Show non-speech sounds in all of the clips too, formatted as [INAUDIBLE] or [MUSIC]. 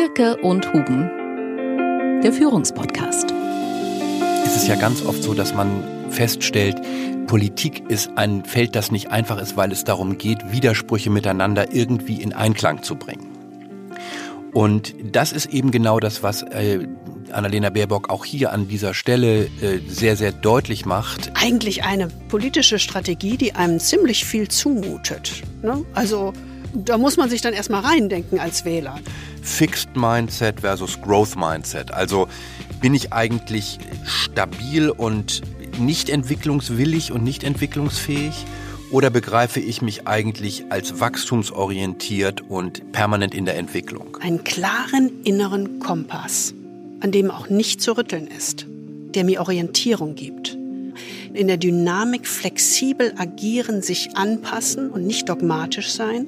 Dierke und Huben, der Führungspodcast. Es ist ja ganz oft so, dass man feststellt, Politik ist ein Feld, das nicht einfach ist, weil es darum geht, Widersprüche miteinander irgendwie in Einklang zu bringen. Und das ist eben genau das, was äh, Annalena Baerbock auch hier an dieser Stelle äh, sehr, sehr deutlich macht. Eigentlich eine politische Strategie, die einem ziemlich viel zumutet. Ne? Also da muss man sich dann erstmal reindenken als Wähler. Fixed Mindset versus Growth Mindset. Also bin ich eigentlich stabil und nicht entwicklungswillig und nicht entwicklungsfähig? Oder begreife ich mich eigentlich als wachstumsorientiert und permanent in der Entwicklung? Einen klaren inneren Kompass, an dem auch nicht zu rütteln ist, der mir Orientierung gibt. In der Dynamik flexibel agieren, sich anpassen und nicht dogmatisch sein.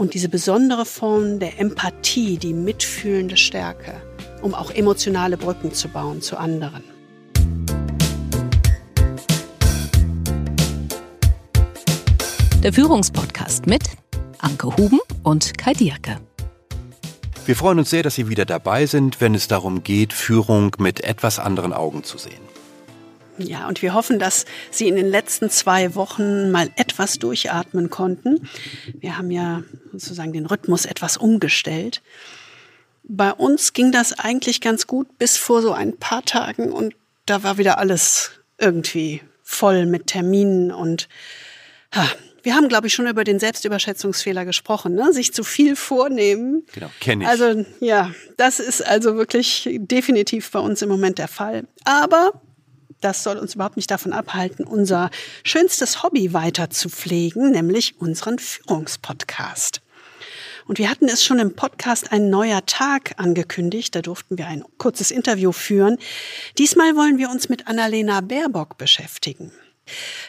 Und diese besondere Form der Empathie, die mitfühlende Stärke, um auch emotionale Brücken zu bauen zu anderen. Der Führungspodcast mit Anke Huben und Kai Dierke. Wir freuen uns sehr, dass Sie wieder dabei sind, wenn es darum geht, Führung mit etwas anderen Augen zu sehen. Ja, und wir hoffen, dass Sie in den letzten zwei Wochen mal etwas durchatmen konnten. Wir haben ja sozusagen den Rhythmus etwas umgestellt. Bei uns ging das eigentlich ganz gut bis vor so ein paar Tagen und da war wieder alles irgendwie voll mit Terminen und ha, wir haben, glaube ich, schon über den Selbstüberschätzungsfehler gesprochen, ne? sich zu viel vornehmen. Genau, kenne ich. Also ja, das ist also wirklich definitiv bei uns im Moment der Fall. Aber das soll uns überhaupt nicht davon abhalten, unser schönstes Hobby weiter zu pflegen, nämlich unseren Führungspodcast. Und wir hatten es schon im Podcast ein neuer Tag angekündigt. Da durften wir ein kurzes Interview führen. Diesmal wollen wir uns mit Annalena Baerbock beschäftigen.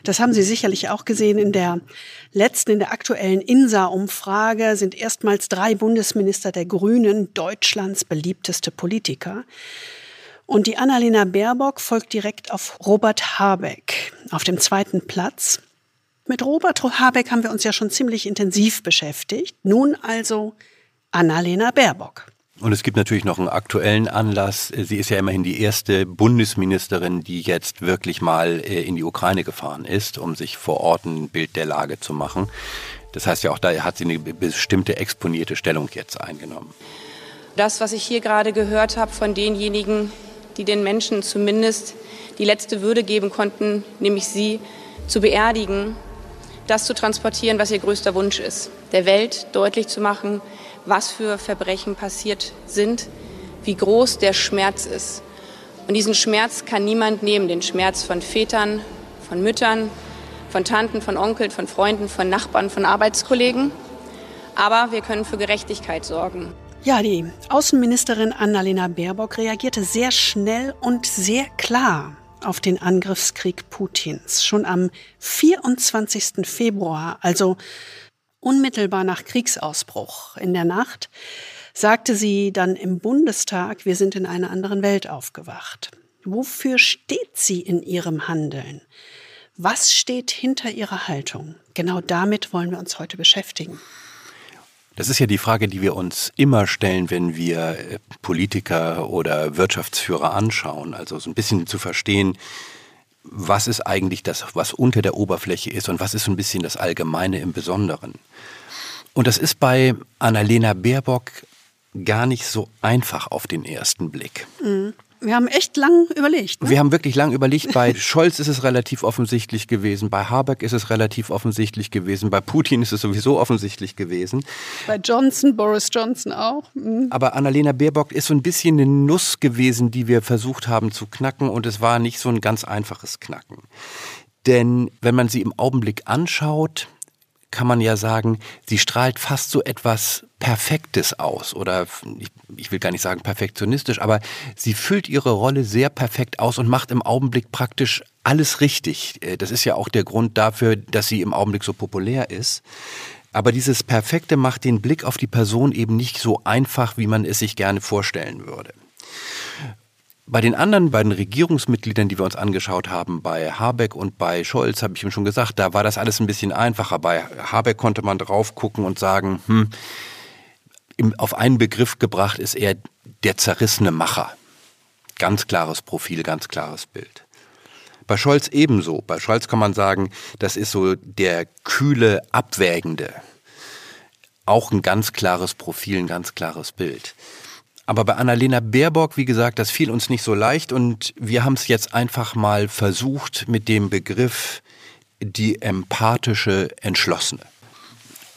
Das haben Sie sicherlich auch gesehen in der letzten, in der aktuellen INSA-Umfrage sind erstmals drei Bundesminister der Grünen Deutschlands beliebteste Politiker. Und die Annalena Baerbock folgt direkt auf Robert Habeck auf dem zweiten Platz. Mit Robert Habeck haben wir uns ja schon ziemlich intensiv beschäftigt. Nun also Annalena Baerbock. Und es gibt natürlich noch einen aktuellen Anlass. Sie ist ja immerhin die erste Bundesministerin, die jetzt wirklich mal äh, in die Ukraine gefahren ist, um sich vor Ort ein Bild der Lage zu machen. Das heißt ja auch, da hat sie eine bestimmte exponierte Stellung jetzt eingenommen. Das, was ich hier gerade gehört habe von denjenigen, die den Menschen zumindest die letzte Würde geben konnten, nämlich sie zu beerdigen, das zu transportieren, was ihr größter Wunsch ist, der Welt deutlich zu machen, was für Verbrechen passiert sind, wie groß der Schmerz ist. Und diesen Schmerz kann niemand nehmen, den Schmerz von Vätern, von Müttern, von Tanten, von Onkeln, von Freunden, von Nachbarn, von Arbeitskollegen. Aber wir können für Gerechtigkeit sorgen. Ja, die Außenministerin Annalena Baerbock reagierte sehr schnell und sehr klar auf den Angriffskrieg Putins. Schon am 24. Februar, also unmittelbar nach Kriegsausbruch in der Nacht, sagte sie dann im Bundestag, wir sind in einer anderen Welt aufgewacht. Wofür steht sie in ihrem Handeln? Was steht hinter ihrer Haltung? Genau damit wollen wir uns heute beschäftigen. Das ist ja die Frage, die wir uns immer stellen, wenn wir äh, Politiker oder Wirtschaftsführer anschauen. Also so ein bisschen zu verstehen, was ist eigentlich das, was unter der Oberfläche ist und was ist so ein bisschen das Allgemeine im Besonderen. Und das ist bei Annalena Baerbock gar nicht so einfach auf den ersten Blick. Mhm. Wir haben echt lang überlegt. Ne? Wir haben wirklich lang überlegt. Bei [LAUGHS] Scholz ist es relativ offensichtlich gewesen, bei Habeck ist es relativ offensichtlich gewesen, bei Putin ist es sowieso offensichtlich gewesen. Bei Johnson, Boris Johnson auch. Mhm. Aber Annalena Baerbock ist so ein bisschen eine Nuss gewesen, die wir versucht haben zu knacken und es war nicht so ein ganz einfaches Knacken. Denn wenn man sie im Augenblick anschaut, kann man ja sagen, sie strahlt fast so etwas Perfektes aus oder ich, ich, will gar nicht sagen perfektionistisch, aber sie füllt ihre Rolle sehr perfekt aus und macht im Augenblick praktisch alles richtig. Äh, das ist ja auch der Grund dafür, dass sie im Augenblick so populär ist. Aber dieses Perfekte macht den Blick auf die Person eben nicht so einfach, wie man es sich gerne vorstellen würde. Bei den anderen beiden Regierungsmitgliedern, die wir uns angeschaut haben, bei Habeck und bei Scholz, habe ich ihm schon gesagt, da war das alles ein bisschen einfacher. Bei Habeck konnte man drauf gucken und sagen, hm, auf einen Begriff gebracht ist er der zerrissene Macher. Ganz klares Profil, ganz klares Bild. Bei Scholz ebenso. Bei Scholz kann man sagen, das ist so der kühle, abwägende. Auch ein ganz klares Profil, ein ganz klares Bild. Aber bei Annalena Baerbock, wie gesagt, das fiel uns nicht so leicht und wir haben es jetzt einfach mal versucht mit dem Begriff die empathische Entschlossene.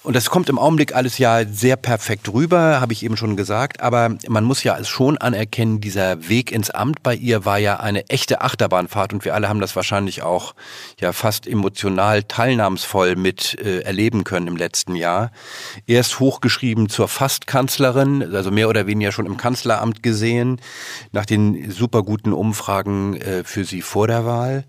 Und das kommt im Augenblick alles ja sehr perfekt rüber, habe ich eben schon gesagt. Aber man muss ja schon anerkennen, dieser Weg ins Amt bei ihr war ja eine echte Achterbahnfahrt und wir alle haben das wahrscheinlich auch ja fast emotional teilnahmsvoll mit äh, erleben können im letzten Jahr. Erst hochgeschrieben zur Fastkanzlerin, also mehr oder weniger schon im Kanzleramt gesehen, nach den super guten Umfragen äh, für sie vor der Wahl.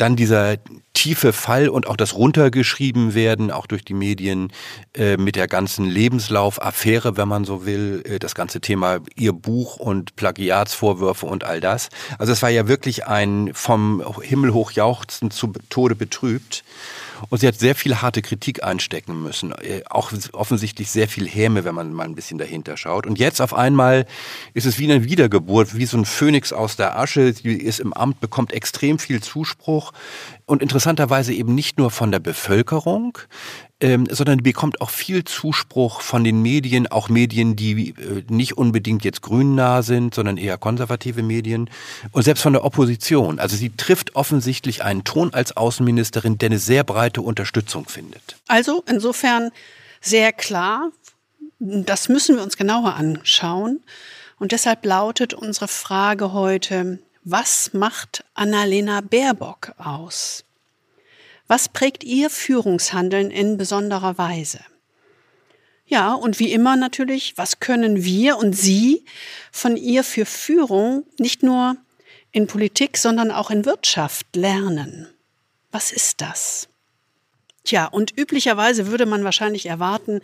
Dann dieser tiefe Fall und auch das runtergeschrieben werden, auch durch die Medien, äh, mit der ganzen Lebenslauf-Affäre, wenn man so will, äh, das ganze Thema ihr Buch und Plagiatsvorwürfe und all das. Also es war ja wirklich ein vom Himmel hoch jauchzen zu Tode betrübt. Und sie hat sehr viel harte Kritik einstecken müssen. Äh, auch offensichtlich sehr viel Häme, wenn man mal ein bisschen dahinter schaut. Und jetzt auf einmal ist es wie eine Wiedergeburt, wie so ein Phönix aus der Asche. Sie ist im Amt, bekommt extrem viel Zuspruch. Und interessanterweise eben nicht nur von der Bevölkerung, ähm, sondern die bekommt auch viel Zuspruch von den Medien, auch Medien, die äh, nicht unbedingt jetzt grünnah sind, sondern eher konservative Medien und selbst von der Opposition. Also sie trifft offensichtlich einen Ton als Außenministerin, der eine sehr breite Unterstützung findet. Also insofern sehr klar, das müssen wir uns genauer anschauen. Und deshalb lautet unsere Frage heute, was macht Annalena Baerbock aus? Was prägt Ihr Führungshandeln in besonderer Weise? Ja, und wie immer natürlich, was können wir und Sie von ihr für Führung nicht nur in Politik, sondern auch in Wirtschaft lernen? Was ist das? Tja, und üblicherweise würde man wahrscheinlich erwarten,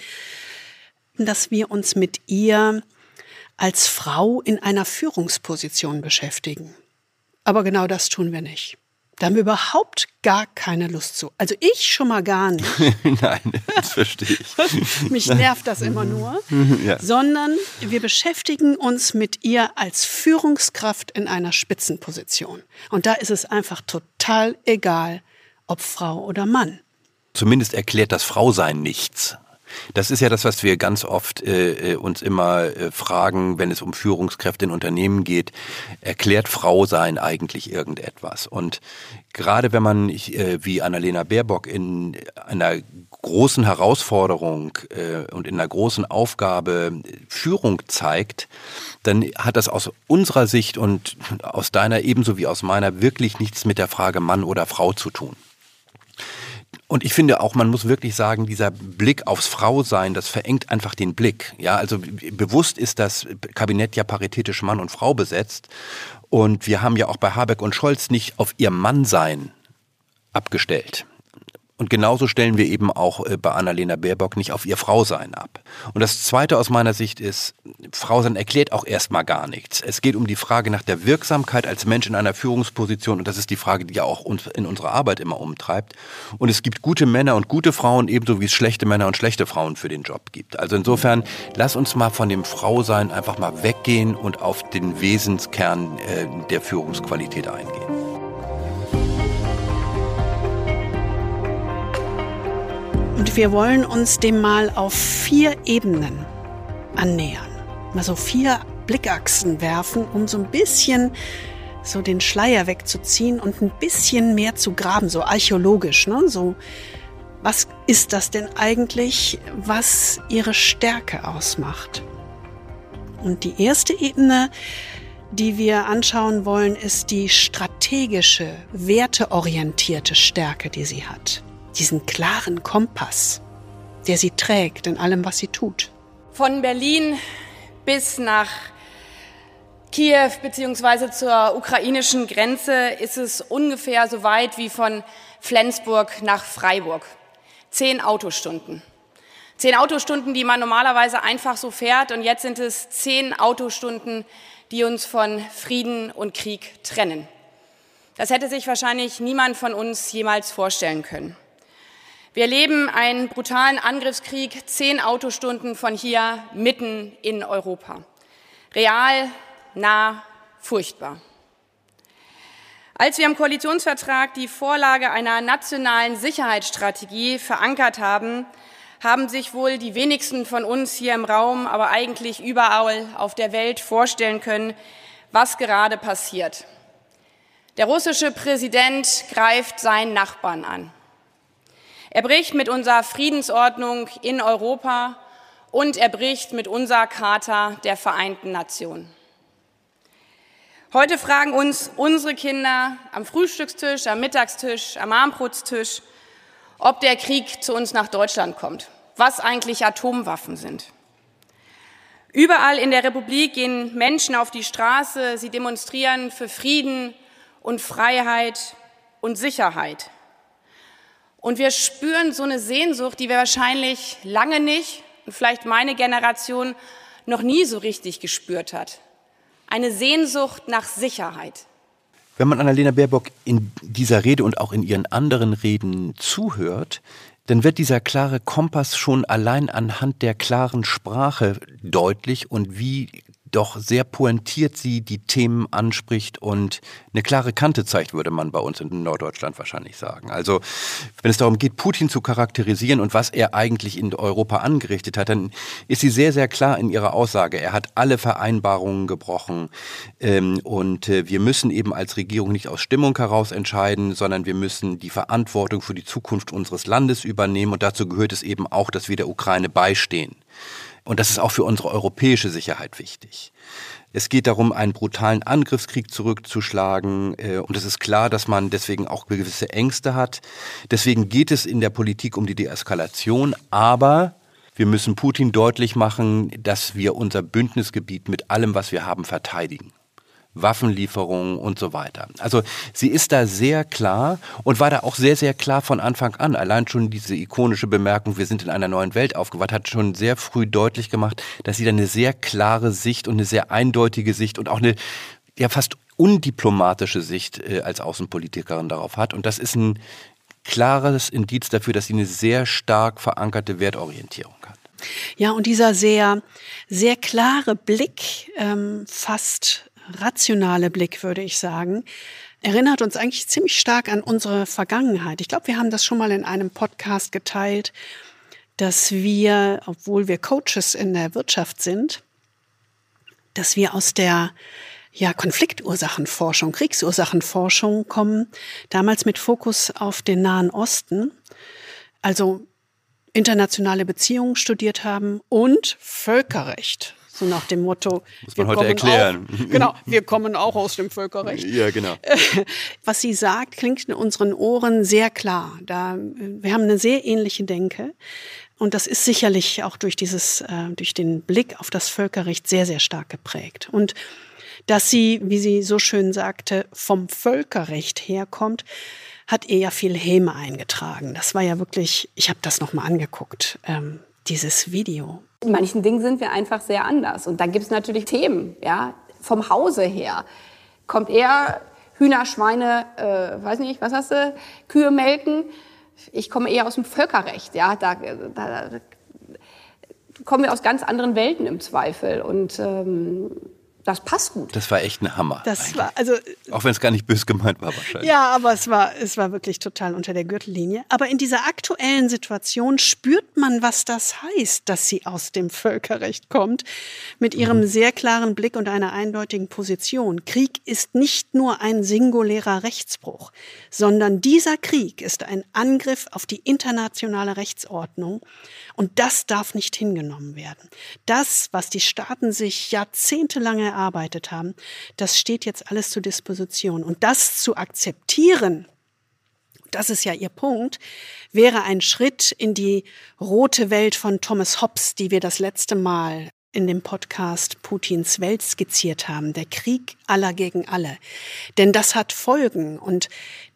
dass wir uns mit ihr als Frau in einer Führungsposition beschäftigen. Aber genau das tun wir nicht. Da haben wir überhaupt gar keine Lust zu. Also ich schon mal gar nicht. [LAUGHS] Nein, das verstehe ich. [LAUGHS] Mich nervt das immer nur. ja. Sondern wir beschäftigen uns mit ihr als Führungskraft in einer Spitzenposition. Und da ist es einfach total egal, ob Frau oder Mann. Zumindest erklärt das Frausein nichts. Das ist ja das, was wir ganz oft äh, äh, uns immer äh, fragen, wenn es um Führungskräfte in Unternehmen geht. Erklärt Frau sein eigentlich irgendetwas? Und gerade wenn man, äh, wie Annalena Baerbock, in einer großen Herausforderung äh, und in einer großen Aufgabe Führung zeigt, dann hat das aus unserer Sicht und aus deiner ebenso wie aus meiner wirklich nichts mit der Frage Mann oder Frau zu tun. Und ich finde auch, man muss wirklich sagen, dieser Blick aufs Frausein, das verengt einfach den Blick. Ja, also bewusst ist das Kabinett ja paritätisch Mann und Frau besetzt. Und wir haben ja auch bei Habeck und Scholz nicht auf ihr Mannsein abgestellt. Und genauso stellen wir eben auch äh, bei Annalena Baerbock nicht auf ihr Frausein ab. Und das Zweite aus meiner Sicht ist, Frausein erklärt auch erstmal gar nichts. Es geht um die Frage nach der Wirksamkeit als Mensch in einer Führungsposition. Und das ist die Frage, die ja auch uns in unserer Arbeit immer umtreibt. Und es gibt gute Männer und gute Frauen, ebenso wie es schlechte Männer und schlechte Frauen für den Job gibt. Also insofern, lass uns mal von dem Frausein einfach mal weggehen und auf den Wesenskern äh, der Führungsqualität eingehen. Und wir wollen uns dem mal auf vier Ebenen annähern. Mal so vier Blickachsen werfen, um so ein bisschen so den Schleier wegzuziehen und ein bisschen mehr zu graben, so archäologisch, ne? So, was ist das denn eigentlich, was ihre Stärke ausmacht? Und die erste Ebene, die wir anschauen wollen, ist die strategische, werteorientierte Stärke, die sie hat diesen klaren Kompass, der sie trägt in allem, was sie tut. Von Berlin bis nach Kiew bzw. zur ukrainischen Grenze ist es ungefähr so weit wie von Flensburg nach Freiburg. Zehn Autostunden. Zehn Autostunden, die man normalerweise einfach so fährt. Und jetzt sind es zehn Autostunden, die uns von Frieden und Krieg trennen. Das hätte sich wahrscheinlich niemand von uns jemals vorstellen können. Wir erleben einen brutalen Angriffskrieg, zehn Autostunden von hier mitten in Europa. Real, nah, furchtbar. Als wir im Koalitionsvertrag die Vorlage einer nationalen Sicherheitsstrategie verankert haben, haben sich wohl die wenigsten von uns hier im Raum, aber eigentlich überall auf der Welt vorstellen können, was gerade passiert. Der russische Präsident greift seinen Nachbarn an. Er bricht mit unserer Friedensordnung in Europa und er bricht mit unserer Charta der Vereinten Nationen. Heute fragen uns unsere Kinder am Frühstückstisch, am Mittagstisch, am Abendbrotstisch, ob der Krieg zu uns nach Deutschland kommt, was eigentlich Atomwaffen sind. Überall in der Republik gehen Menschen auf die Straße, sie demonstrieren für Frieden und Freiheit und Sicherheit. Und wir spüren so eine Sehnsucht, die wir wahrscheinlich lange nicht und vielleicht meine Generation noch nie so richtig gespürt hat. Eine Sehnsucht nach Sicherheit. Wenn man Annalena Baerbock in dieser Rede und auch in ihren anderen Reden zuhört, dann wird dieser klare Kompass schon allein anhand der klaren Sprache deutlich und wie doch sehr pointiert sie die Themen anspricht und eine klare Kante zeigt, würde man bei uns in Norddeutschland wahrscheinlich sagen. Also wenn es darum geht, Putin zu charakterisieren und was er eigentlich in Europa angerichtet hat, dann ist sie sehr, sehr klar in ihrer Aussage. Er hat alle Vereinbarungen gebrochen ähm, und äh, wir müssen eben als Regierung nicht aus Stimmung heraus entscheiden, sondern wir müssen die Verantwortung für die Zukunft unseres Landes übernehmen und dazu gehört es eben auch, dass wir der Ukraine beistehen. Und das ist auch für unsere europäische Sicherheit wichtig. Es geht darum, einen brutalen Angriffskrieg zurückzuschlagen. Äh, und es ist klar, dass man deswegen auch gewisse Ängste hat. Deswegen geht es in der Politik um die Deeskalation. Aber wir müssen Putin deutlich machen, dass wir unser Bündnisgebiet mit allem, was wir haben, verteidigen. Waffenlieferungen und so weiter. Also sie ist da sehr klar und war da auch sehr, sehr klar von Anfang an. Allein schon diese ikonische Bemerkung, wir sind in einer neuen Welt aufgewacht, hat schon sehr früh deutlich gemacht, dass sie da eine sehr klare Sicht und eine sehr eindeutige Sicht und auch eine ja fast undiplomatische Sicht äh, als Außenpolitikerin darauf hat. Und das ist ein klares Indiz dafür, dass sie eine sehr stark verankerte Wertorientierung hat. Ja, und dieser sehr, sehr klare Blick, ähm, fast rationale Blick, würde ich sagen, erinnert uns eigentlich ziemlich stark an unsere Vergangenheit. Ich glaube, wir haben das schon mal in einem Podcast geteilt, dass wir, obwohl wir Coaches in der Wirtschaft sind, dass wir aus der ja, Konfliktursachenforschung, Kriegsursachenforschung kommen, damals mit Fokus auf den Nahen Osten, also internationale Beziehungen studiert haben und Völkerrecht. So nach dem Motto. Muss man heute erklären. Auch, genau, wir kommen auch aus dem Völkerrecht. Ja, genau. [LAUGHS] Was sie sagt, klingt in unseren Ohren sehr klar. Da, wir haben eine sehr ähnliche Denke. Und das ist sicherlich auch durch dieses, äh, durch den Blick auf das Völkerrecht sehr, sehr stark geprägt. Und dass sie, wie sie so schön sagte, vom Völkerrecht herkommt, hat ihr ja viel Häme eingetragen. Das war ja wirklich, ich habe das nochmal angeguckt, ähm, dieses Video. In manchen Dingen sind wir einfach sehr anders. Und dann gibt es natürlich Themen, ja, vom Hause her. Kommt eher Hühner, Schweine, äh, weiß nicht, was hast du, Kühe melken. Ich komme eher aus dem Völkerrecht, ja, da, da, da kommen wir aus ganz anderen Welten im Zweifel. Und ähm, das passt gut. Das war echt ein Hammer. Das eigentlich. war also auch wenn es gar nicht bös gemeint war wahrscheinlich. Ja, aber es war es war wirklich total unter der Gürtellinie. Aber in dieser aktuellen Situation spürt man, was das heißt, dass sie aus dem Völkerrecht kommt, mit ihrem mhm. sehr klaren Blick und einer eindeutigen Position. Krieg ist nicht nur ein singulärer Rechtsbruch, sondern dieser Krieg ist ein Angriff auf die internationale Rechtsordnung und das darf nicht hingenommen werden. Das, was die Staaten sich jahrzehntelang erarbeitet haben, das steht jetzt alles zur Disposition. Und das zu akzeptieren, das ist ja Ihr Punkt, wäre ein Schritt in die rote Welt von Thomas Hobbes, die wir das letzte Mal in dem Podcast Putins Welt skizziert haben, der Krieg aller gegen alle. Denn das hat Folgen und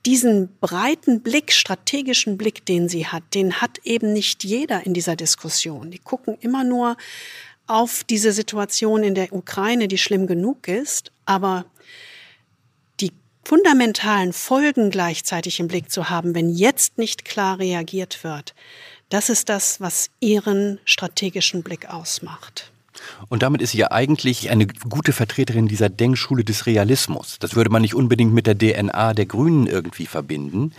diesen breiten Blick, strategischen Blick, den sie hat, den hat eben nicht jeder in dieser Diskussion. Die gucken immer nur auf diese Situation in der Ukraine, die schlimm genug ist, aber die fundamentalen Folgen gleichzeitig im Blick zu haben, wenn jetzt nicht klar reagiert wird, das ist das, was Ihren strategischen Blick ausmacht. Und damit ist sie ja eigentlich eine gute Vertreterin dieser Denkschule des Realismus. Das würde man nicht unbedingt mit der DNA der Grünen irgendwie verbinden.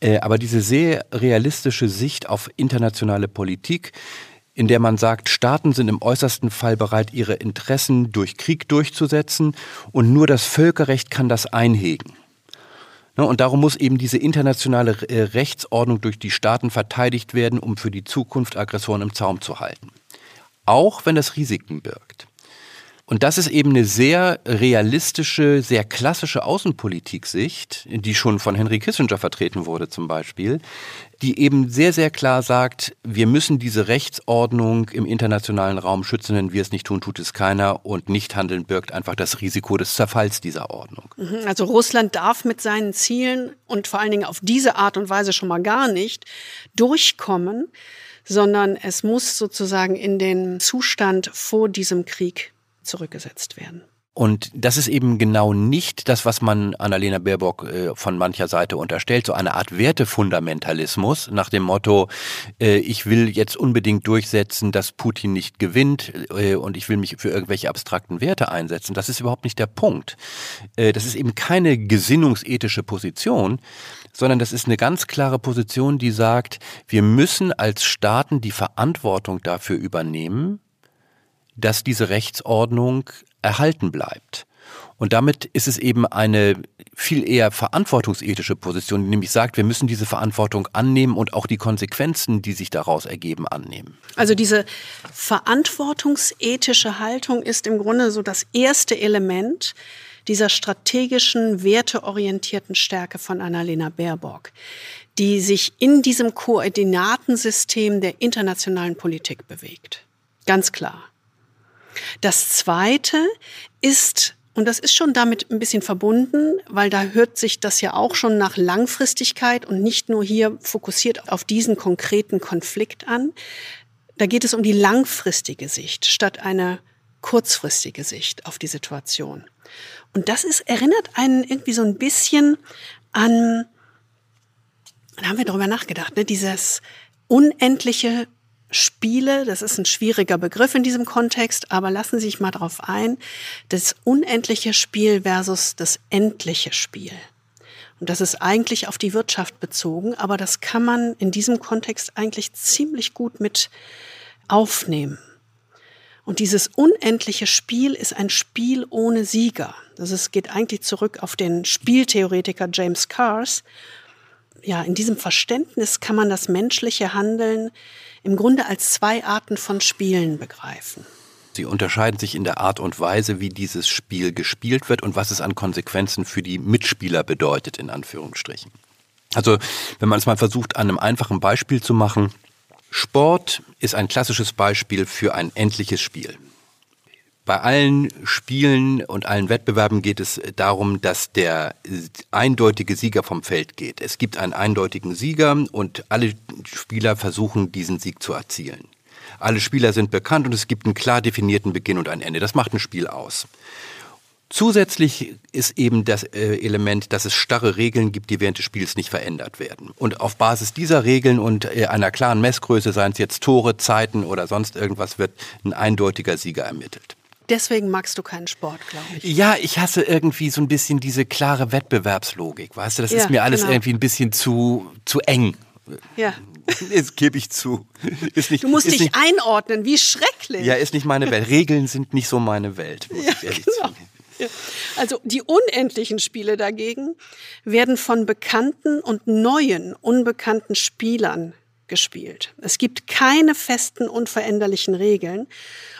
Äh, aber diese sehr realistische Sicht auf internationale Politik, in der man sagt, Staaten sind im äußersten Fall bereit, ihre Interessen durch Krieg durchzusetzen und nur das Völkerrecht kann das einhegen. Ne, und darum muss eben diese internationale äh, Rechtsordnung durch die Staaten verteidigt werden, um für die Zukunft Aggressoren im Zaum zu halten. Auch wenn das Risiken birgt. Und das ist eben eine sehr realistische, sehr klassische Außenpolitik-Sicht, die schon von Henry Kissinger vertreten wurde zum Beispiel, die eben sehr, sehr klar sagt, wir müssen diese Rechtsordnung im internationalen Raum schützen, wenn wir es nicht tun, tut es keiner und nicht handeln birgt einfach das Risiko des Zerfalls dieser Ordnung. Mhm, also Russland darf mit seinen Zielen und vor allen Dingen auf diese Art und Weise schon mal gar nicht durchkommen, sondern es muss sozusagen in den Zustand vor diesem Krieg zurückgesetzt werden. Und das ist eben genau nicht das, was man Annalena Baerbock äh, von mancher Seite unterstellt, so eine Art Wertefundamentalismus nach dem Motto, äh, ich will jetzt unbedingt durchsetzen, dass Putin nicht gewinnt äh, und ich will mich für irgendwelche abstrakten Werte einsetzen. Das ist überhaupt nicht der Punkt. Äh, das ist eben keine gesinnungsethische Position, sondern das ist eine ganz klare Position, die sagt, wir müssen als Staaten die Verantwortung dafür übernehmen, dass diese Rechtsordnung erhalten bleibt. Und damit ist es eben eine viel eher verantwortungsethische Position, die nämlich sagt, wir müssen diese Verantwortung annehmen und auch die Konsequenzen, die sich daraus ergeben, annehmen. Also diese verantwortungsethische Haltung ist im Grunde so das erste Element dieser strategischen, werteorientierten Stärke von Annalena Baerbock, die sich in diesem Koordinatensystem der internationalen Politik bewegt. Ganz klar. Das Zweite ist, und das ist schon damit ein bisschen verbunden, weil da hört sich das ja auch schon nach Langfristigkeit und nicht nur hier fokussiert auf diesen konkreten Konflikt an. Da geht es um die langfristige Sicht statt eine kurzfristige Sicht auf die Situation. Und das ist, erinnert einen irgendwie so ein bisschen an, da haben wir darüber nachgedacht, ne, dieses unendliche Spiele, das ist ein schwieriger Begriff in diesem Kontext, aber lassen Sie sich mal darauf ein, das unendliche Spiel versus das endliche Spiel. Und das ist eigentlich auf die Wirtschaft bezogen, aber das kann man in diesem Kontext eigentlich ziemlich gut mit aufnehmen. Und dieses unendliche Spiel ist ein Spiel ohne Sieger. Das ist, geht eigentlich zurück auf den Spieltheoretiker James Cars. Ja, in diesem Verständnis kann man das menschliche Handeln im Grunde als zwei Arten von Spielen begreifen. Sie unterscheiden sich in der Art und Weise, wie dieses Spiel gespielt wird und was es an Konsequenzen für die Mitspieler bedeutet, in Anführungsstrichen. Also, wenn man es mal versucht, an einem einfachen Beispiel zu machen, Sport ist ein klassisches Beispiel für ein endliches Spiel. Bei allen Spielen und allen Wettbewerben geht es darum, dass der eindeutige Sieger vom Feld geht. Es gibt einen eindeutigen Sieger und alle Spieler versuchen, diesen Sieg zu erzielen. Alle Spieler sind bekannt und es gibt einen klar definierten Beginn und ein Ende. Das macht ein Spiel aus. Zusätzlich ist eben das äh, Element, dass es starre Regeln gibt, die während des Spiels nicht verändert werden. Und auf Basis dieser Regeln und äh, einer klaren Messgröße, seien es jetzt Tore, Zeiten oder sonst irgendwas, wird ein eindeutiger Sieger ermittelt. Deswegen magst du keinen Sport, glaube ich. Ja, ich hasse irgendwie so ein bisschen diese klare Wettbewerbslogik, weißt du? Das ja, ist mir alles genau. irgendwie ein bisschen zu, zu eng. Ja. [LAUGHS] Das gebe ich zu. Ist nicht, du musst dich nicht, einordnen, wie schrecklich. Ja, ist nicht meine Welt. Regeln sind nicht so meine Welt, muss ja, ich ehrlich genau. Also die unendlichen Spiele dagegen werden von bekannten und neuen, unbekannten Spielern gespielt. Es gibt keine festen, unveränderlichen Regeln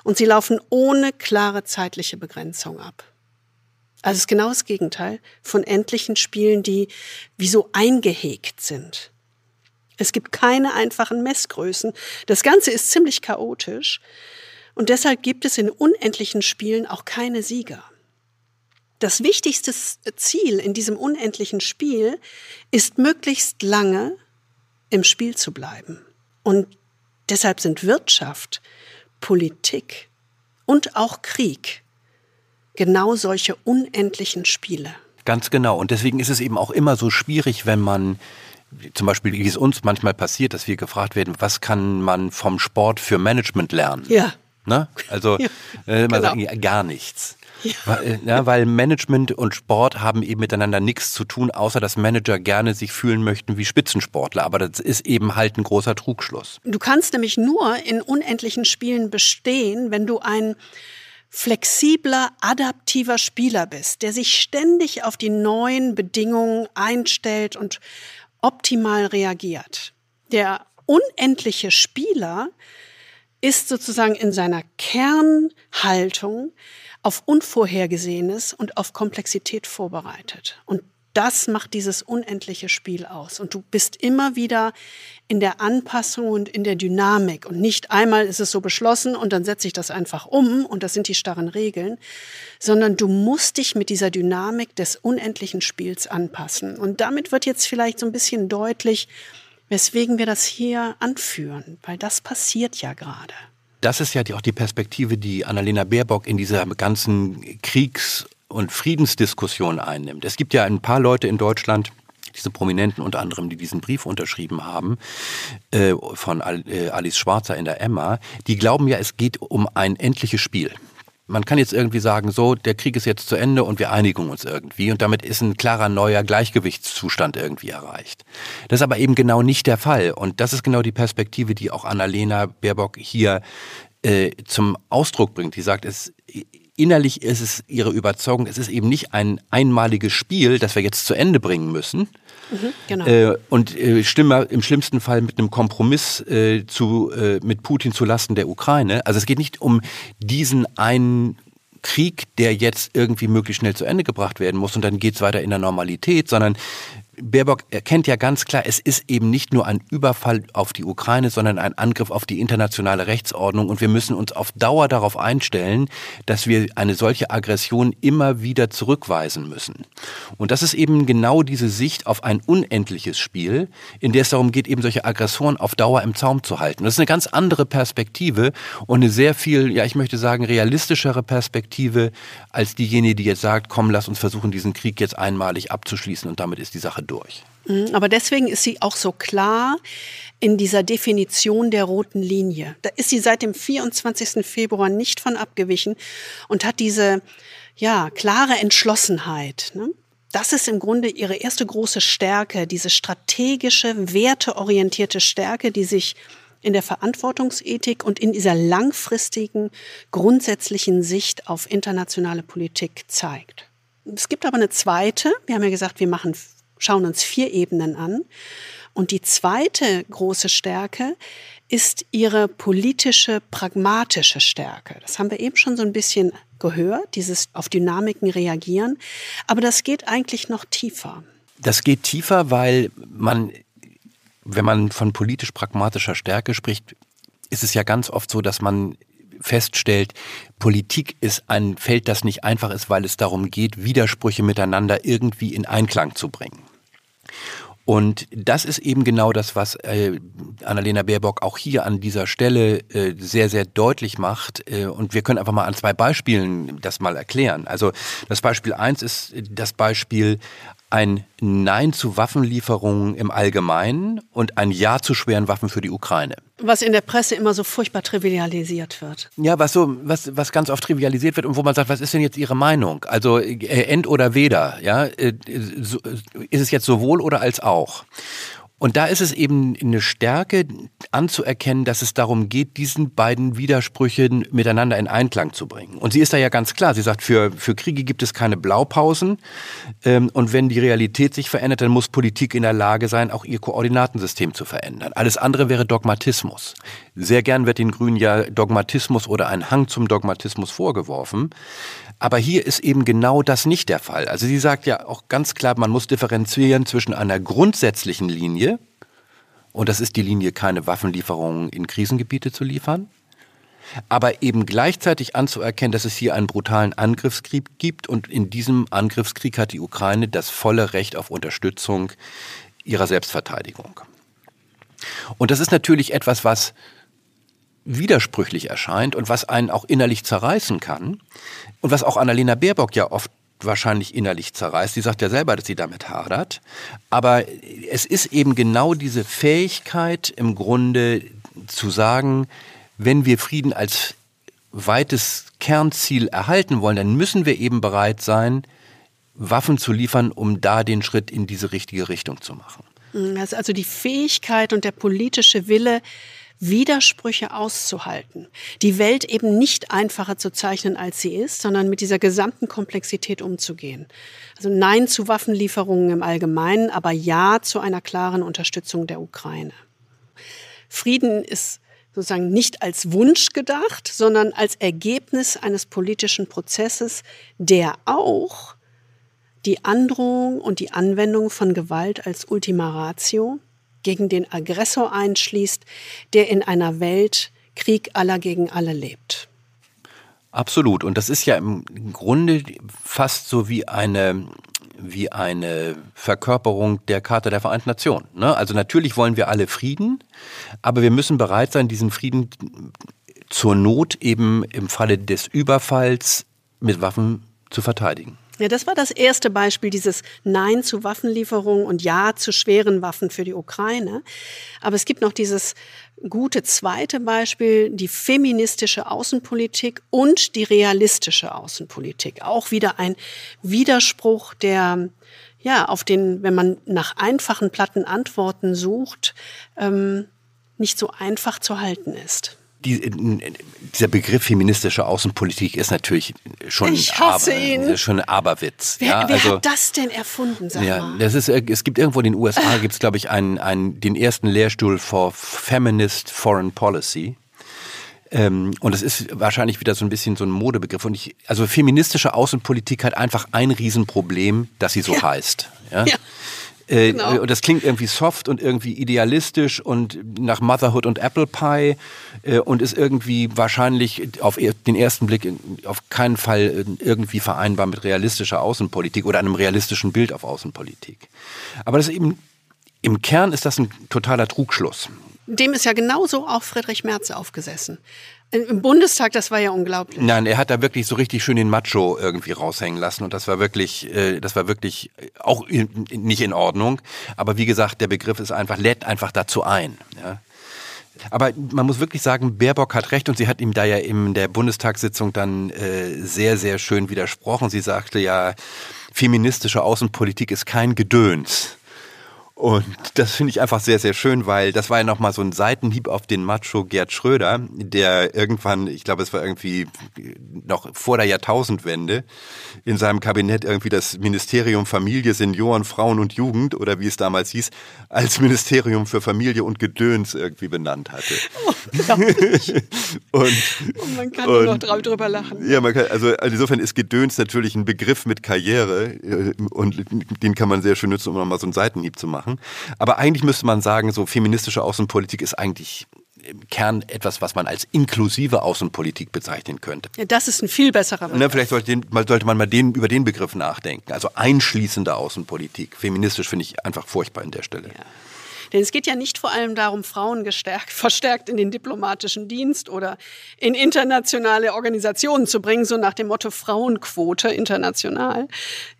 und sie laufen ohne klare zeitliche Begrenzung ab. Also es ist genau das Gegenteil von endlichen Spielen, die wie so eingehegt sind. Es gibt keine einfachen Messgrößen. Das Ganze ist ziemlich chaotisch und deshalb gibt es in unendlichen Spielen auch keine Sieger. Das wichtigste Ziel in diesem unendlichen Spiel ist möglichst lange im Spiel zu bleiben. Und deshalb sind Wirtschaft, Politik und auch Krieg genau solche unendlichen Spiele. Ganz genau. Und deswegen ist es eben auch immer so schwierig, wenn man zum Beispiel, wie es uns manchmal passiert, dass wir gefragt werden, was kann man vom Sport für Management lernen? Ja. Ne? Also [LAUGHS] ja, äh, man genau. ja, gar nichts. Ja. Weil, äh, ja, weil Management und Sport haben eben miteinander nichts zu tun, außer dass Manager gerne sich fühlen möchten wie Spitzensportler. Aber das ist eben halt ein großer Trugschluss. Du kannst nämlich nur in unendlichen Spielen bestehen, wenn du ein flexibler, adaptiver Spieler bist, der sich ständig auf die neuen Bedingungen einstellt und optimal reagiert. Der unendliche Spieler ist sozusagen in seiner Kernhaltung auf Unvorhergesehenes und auf Komplexität vorbereitet. Und das macht dieses unendliche Spiel aus. Und du bist immer wieder in der Anpassung und in der Dynamik. Und nicht einmal ist es so beschlossen und dann setze ich das einfach um und das sind die starren Regeln, sondern du musst dich mit dieser Dynamik des unendlichen Spiels anpassen. Und damit wird jetzt vielleicht so ein bisschen deutlich, weswegen wir das hier anführen, weil das passiert ja gerade. Das ist ja auch die Perspektive, die Annalena Baerbock in dieser ganzen Kriegs- und Friedensdiskussion einnimmt. Es gibt ja ein paar Leute in Deutschland, diese Prominenten unter anderem, die diesen Brief unterschrieben haben, äh, von äh, Alice Schwarzer in der Emma, die glauben ja, es geht um ein endliches Spiel. Man kann jetzt irgendwie sagen, so, der Krieg ist jetzt zu Ende und wir einigen uns irgendwie und damit ist ein klarer neuer Gleichgewichtszustand irgendwie erreicht. Das ist aber eben genau nicht der Fall und das ist genau die Perspektive, die auch Annalena Baerbock hier äh, zum Ausdruck bringt. Die sagt, es innerlich ist es ihre Überzeugung, es ist eben nicht ein einmaliges Spiel, das wir jetzt zu Ende bringen müssen. Mhm, genau. äh, und äh, stimme im schlimmsten Fall mit einem Kompromiss äh, zu, äh, mit Putin zu Lasten der Ukraine. Also es geht nicht um diesen einen Krieg, der jetzt irgendwie möglichst schnell zu Ende gebracht werden muss und dann geht es weiter in der Normalität, sondern Baerbock erkennt ja ganz klar, es ist eben nicht nur ein Überfall auf die Ukraine, sondern ein Angriff auf die internationale Rechtsordnung. Und wir müssen uns auf Dauer darauf einstellen, dass wir eine solche Aggression immer wieder zurückweisen müssen. Und das ist eben genau diese Sicht auf ein unendliches Spiel, in der es darum geht, eben solche Aggressoren auf Dauer im Zaum zu halten. Das ist eine ganz andere Perspektive und eine sehr viel, ja, ich möchte sagen, realistischere Perspektive als diejenige, die jetzt sagt, komm, lass uns versuchen, diesen Krieg jetzt einmalig abzuschließen und damit ist die Sache durch. Mhm, aber deswegen ist sie auch so klar in dieser Definition der roten Linie. Da ist sie seit dem 24. Februar nicht von abgewichen und hat diese ja, klare Entschlossenheit. Ne? Das ist im Grunde ihre erste große Stärke, diese strategische, werteorientierte Stärke, die sich in der Verantwortungsethik und in dieser langfristigen, grundsätzlichen Sicht auf internationale Politik zeigt. Es gibt aber eine zweite. Wir haben ja gesagt, wir machen schauen uns vier Ebenen an. Und die zweite große Stärke ist ihre politische, pragmatische Stärke. Das haben wir eben schon so ein bisschen gehört, dieses auf Dynamiken reagieren. Aber das geht eigentlich noch tiefer. Das geht tiefer, weil man, wenn man von politisch-pragmatischer Stärke spricht, ist es ja ganz oft so, dass man feststellt, Politik ist ein Feld, das nicht einfach ist, weil es darum geht, Widersprüche miteinander irgendwie in Einklang zu bringen. Und das ist eben genau das, was äh, Annalena Baerbock auch hier an dieser Stelle äh, sehr, sehr deutlich macht. Äh, und wir können einfach mal an zwei Beispielen das mal erklären. Also das Beispiel eins ist das Beispiel ein Nein zu Waffenlieferungen im Allgemeinen und ein Ja zu schweren Waffen für die Ukraine. Was in der Presse immer so furchtbar trivialisiert wird. Ja, was so, was, was ganz oft trivialisiert wird und wo man sagt, was ist denn jetzt Ihre Meinung? Also äh, end oder weder, ja? Äh, so, ist es jetzt sowohl oder als auch? Und da ist es eben eine Stärke anzuerkennen, dass es darum geht, diesen beiden Widersprüche miteinander in Einklang zu bringen. Und sie ist da ja ganz klar. Sie sagt, für, für Kriege gibt es keine Blaupausen. Ähm, und wenn die Realität sich verändert, dann muss Politik in der Lage sein, auch ihr Koordinatensystem zu verändern. Alles andere wäre Dogmatismus. Sehr gern wird den Grünen ja Dogmatismus oder ein Hang zum Dogmatismus vorgeworfen. Aber hier ist eben genau das nicht der Fall. Also sie sagt ja auch ganz klar, man muss differenzieren zwischen einer grundsätzlichen Linie, und das ist die Linie, keine Waffenlieferungen in Krisengebiete zu liefern, aber eben gleichzeitig anzuerkennen, dass es hier einen brutalen Angriffskrieg gibt und in diesem Angriffskrieg hat die Ukraine das volle Recht auf Unterstützung ihrer Selbstverteidigung. Und das ist natürlich etwas, was widersprüchlich erscheint und was einen auch innerlich zerreißen kann und was auch Annalena Baerbock ja oft wahrscheinlich innerlich zerreißt. Sie sagt ja selber, dass sie damit hadert. Aber es ist eben genau diese Fähigkeit im Grunde zu sagen, wenn wir Frieden als weites Kernziel erhalten wollen, dann müssen wir eben bereit sein, Waffen zu liefern, um da den Schritt in diese richtige Richtung zu machen. Ist also die Fähigkeit und der politische Wille, Widersprüche auszuhalten, die Welt eben nicht einfacher zu zeichnen, als sie ist, sondern mit dieser gesamten Komplexität umzugehen. Also Nein zu Waffenlieferungen im Allgemeinen, aber Ja zu einer klaren Unterstützung der Ukraine. Frieden ist sozusagen nicht als Wunsch gedacht, sondern als Ergebnis eines politischen Prozesses, der auch die Androhung und die Anwendung von Gewalt als Ultima Ratio gegen den Aggressor einschließt, der in einer Welt Krieg aller gegen alle lebt. Absolut. Und das ist ja im Grunde fast so wie eine, wie eine Verkörperung der Charta der Vereinten Nationen. Ne? Also natürlich wollen wir alle Frieden, aber wir müssen bereit sein, diesen Frieden zur Not eben im Falle des Überfalls mit Waffen zu verteidigen. Ja, das war das erste Beispiel, dieses Nein zu Waffenlieferungen und Ja zu schweren Waffen für die Ukraine. Aber es gibt noch dieses gute zweite Beispiel, die feministische Außenpolitik und die realistische Außenpolitik. Auch wieder ein Widerspruch, der ja auf den, wenn man nach einfachen platten Antworten sucht, ähm, nicht so einfach zu halten ist die, dieser Begriff feministische Außenpolitik ist natürlich schon, ich hasse Aber, ihn. schon ein Aberwitz. Wer, ja, wer also, hat das denn erfunden? Sag ja, mal? Das ist, äh, es gibt irgendwo in den USA, gibt es glaube ich einen, einen, den ersten Lehrstuhl for Feminist Foreign Policy. Ähm, und das ist wahrscheinlich wieder so ein bisschen so ein Modebegriff. Und ich, also feministische Außenpolitik hat einfach ein Riesenproblem, dass sie so ja. heißt. Ja? ja. Äh, genau. Und das klingt irgendwie soft und irgendwie idealistisch und nach Motherhood und Apple Pie äh, und ist irgendwie wahrscheinlich auf den ersten Blick auf keinen Fall irgendwie vereinbar mit realistischer Außenpolitik oder einem realistischen Bild auf Außenpolitik. Aber das eben im Kern ist das ein totaler Trugschluss. Dem ist ja genauso auch Friedrich Merz aufgesessen. Im Bundestag, das war ja unglaublich. Nein, er hat da wirklich so richtig schön den Macho irgendwie raushängen lassen und das war wirklich, äh, das war wirklich auch nicht in Ordnung. Aber wie gesagt, der Begriff ist einfach, lädt einfach dazu ein. Ja. Aber man muss wirklich sagen, Baerbock hat recht und sie hat ihm da ja in der Bundestagssitzung dann äh, sehr, sehr schön widersprochen. Sie sagte ja, feministische Außenpolitik ist kein Gedöns. Und das finde ich einfach sehr, sehr schön, weil das war ja nochmal so ein Seitenhieb auf den Macho Gerd Schröder, der irgendwann, ich glaube, es war irgendwie noch vor der Jahrtausendwende, in seinem Kabinett irgendwie das Ministerium Familie, Senioren, Frauen und Jugend oder wie es damals hieß, als Ministerium für Familie und Gedöns irgendwie benannt hatte. Oh, [LAUGHS] und, und, man kann und, nur noch drüber lachen. Ja, man kann, also insofern ist Gedöns natürlich ein Begriff mit Karriere äh, und den kann man sehr schön nutzen, um nochmal so einen Seitenhieb zu machen machen. Aber eigentlich müsste man sagen, so feministische Außenpolitik ist eigentlich im Kern etwas, was man als inklusive Außenpolitik bezeichnen könnte. Ja, das ist ein viel besserer Begriff. Ne, vielleicht sollte, den, sollte, man mal den, über den Begriff nachdenken. Also einschließende Außenpolitik. Feministisch finde ich einfach furchtbar an der Stelle. Ja. Denn es geht ja nicht vor allem darum, Frauen gestärkt, [LAUGHS] verstärkt in den diplomatischen Dienst oder in internationale Organisationen zu bringen, so nach dem Motto Frauenquote international.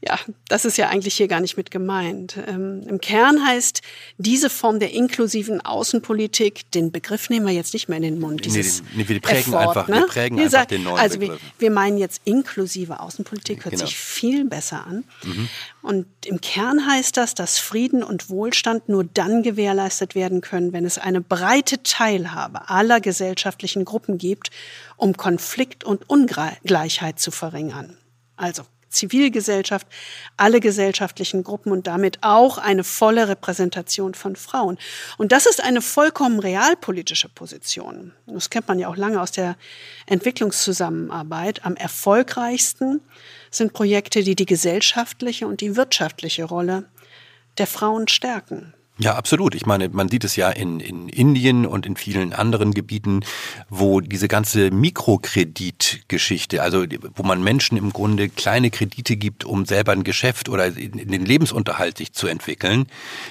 Ja, das ist ja eigentlich hier gar nicht mit gemeint. Ähm, Im Kern heißt diese Form der inklusiven Außenpolitik, den Begriff nehmen wir jetzt nicht mehr in den Mund. Dieses nee, wir prägen Effort, einfach, ne? wir prägen wir einfach den neuen Also wir, wir, meinen jetzt inklusive Außenpolitik, hört genau. sich viel besser an. Mhm. Und im Kern heißt das, dass Frieden und Wohlstand nur dann gewährleistet werden können, wenn es eine breite Teilhabe aller gesellschaftlichen Gruppen gibt, um Konflikt und Ungleichheit zu verringern. Also Zivilgesellschaft, alle gesellschaftlichen Gruppen und damit auch eine volle Repräsentation von Frauen. Und das ist eine vollkommen realpolitische Position. Das kennt man ja auch lange aus der Entwicklungszusammenarbeit. Am erfolgreichsten sind Projekte, die die gesellschaftliche und die wirtschaftliche Rolle der Frauen stärken. Ja, absolut. Ich meine, man sieht es ja in, in Indien und in vielen anderen Gebieten, wo diese ganze Mikrokreditgeschichte, also wo man Menschen im Grunde kleine Kredite gibt, um selber ein Geschäft oder in den Lebensunterhalt sich zu entwickeln,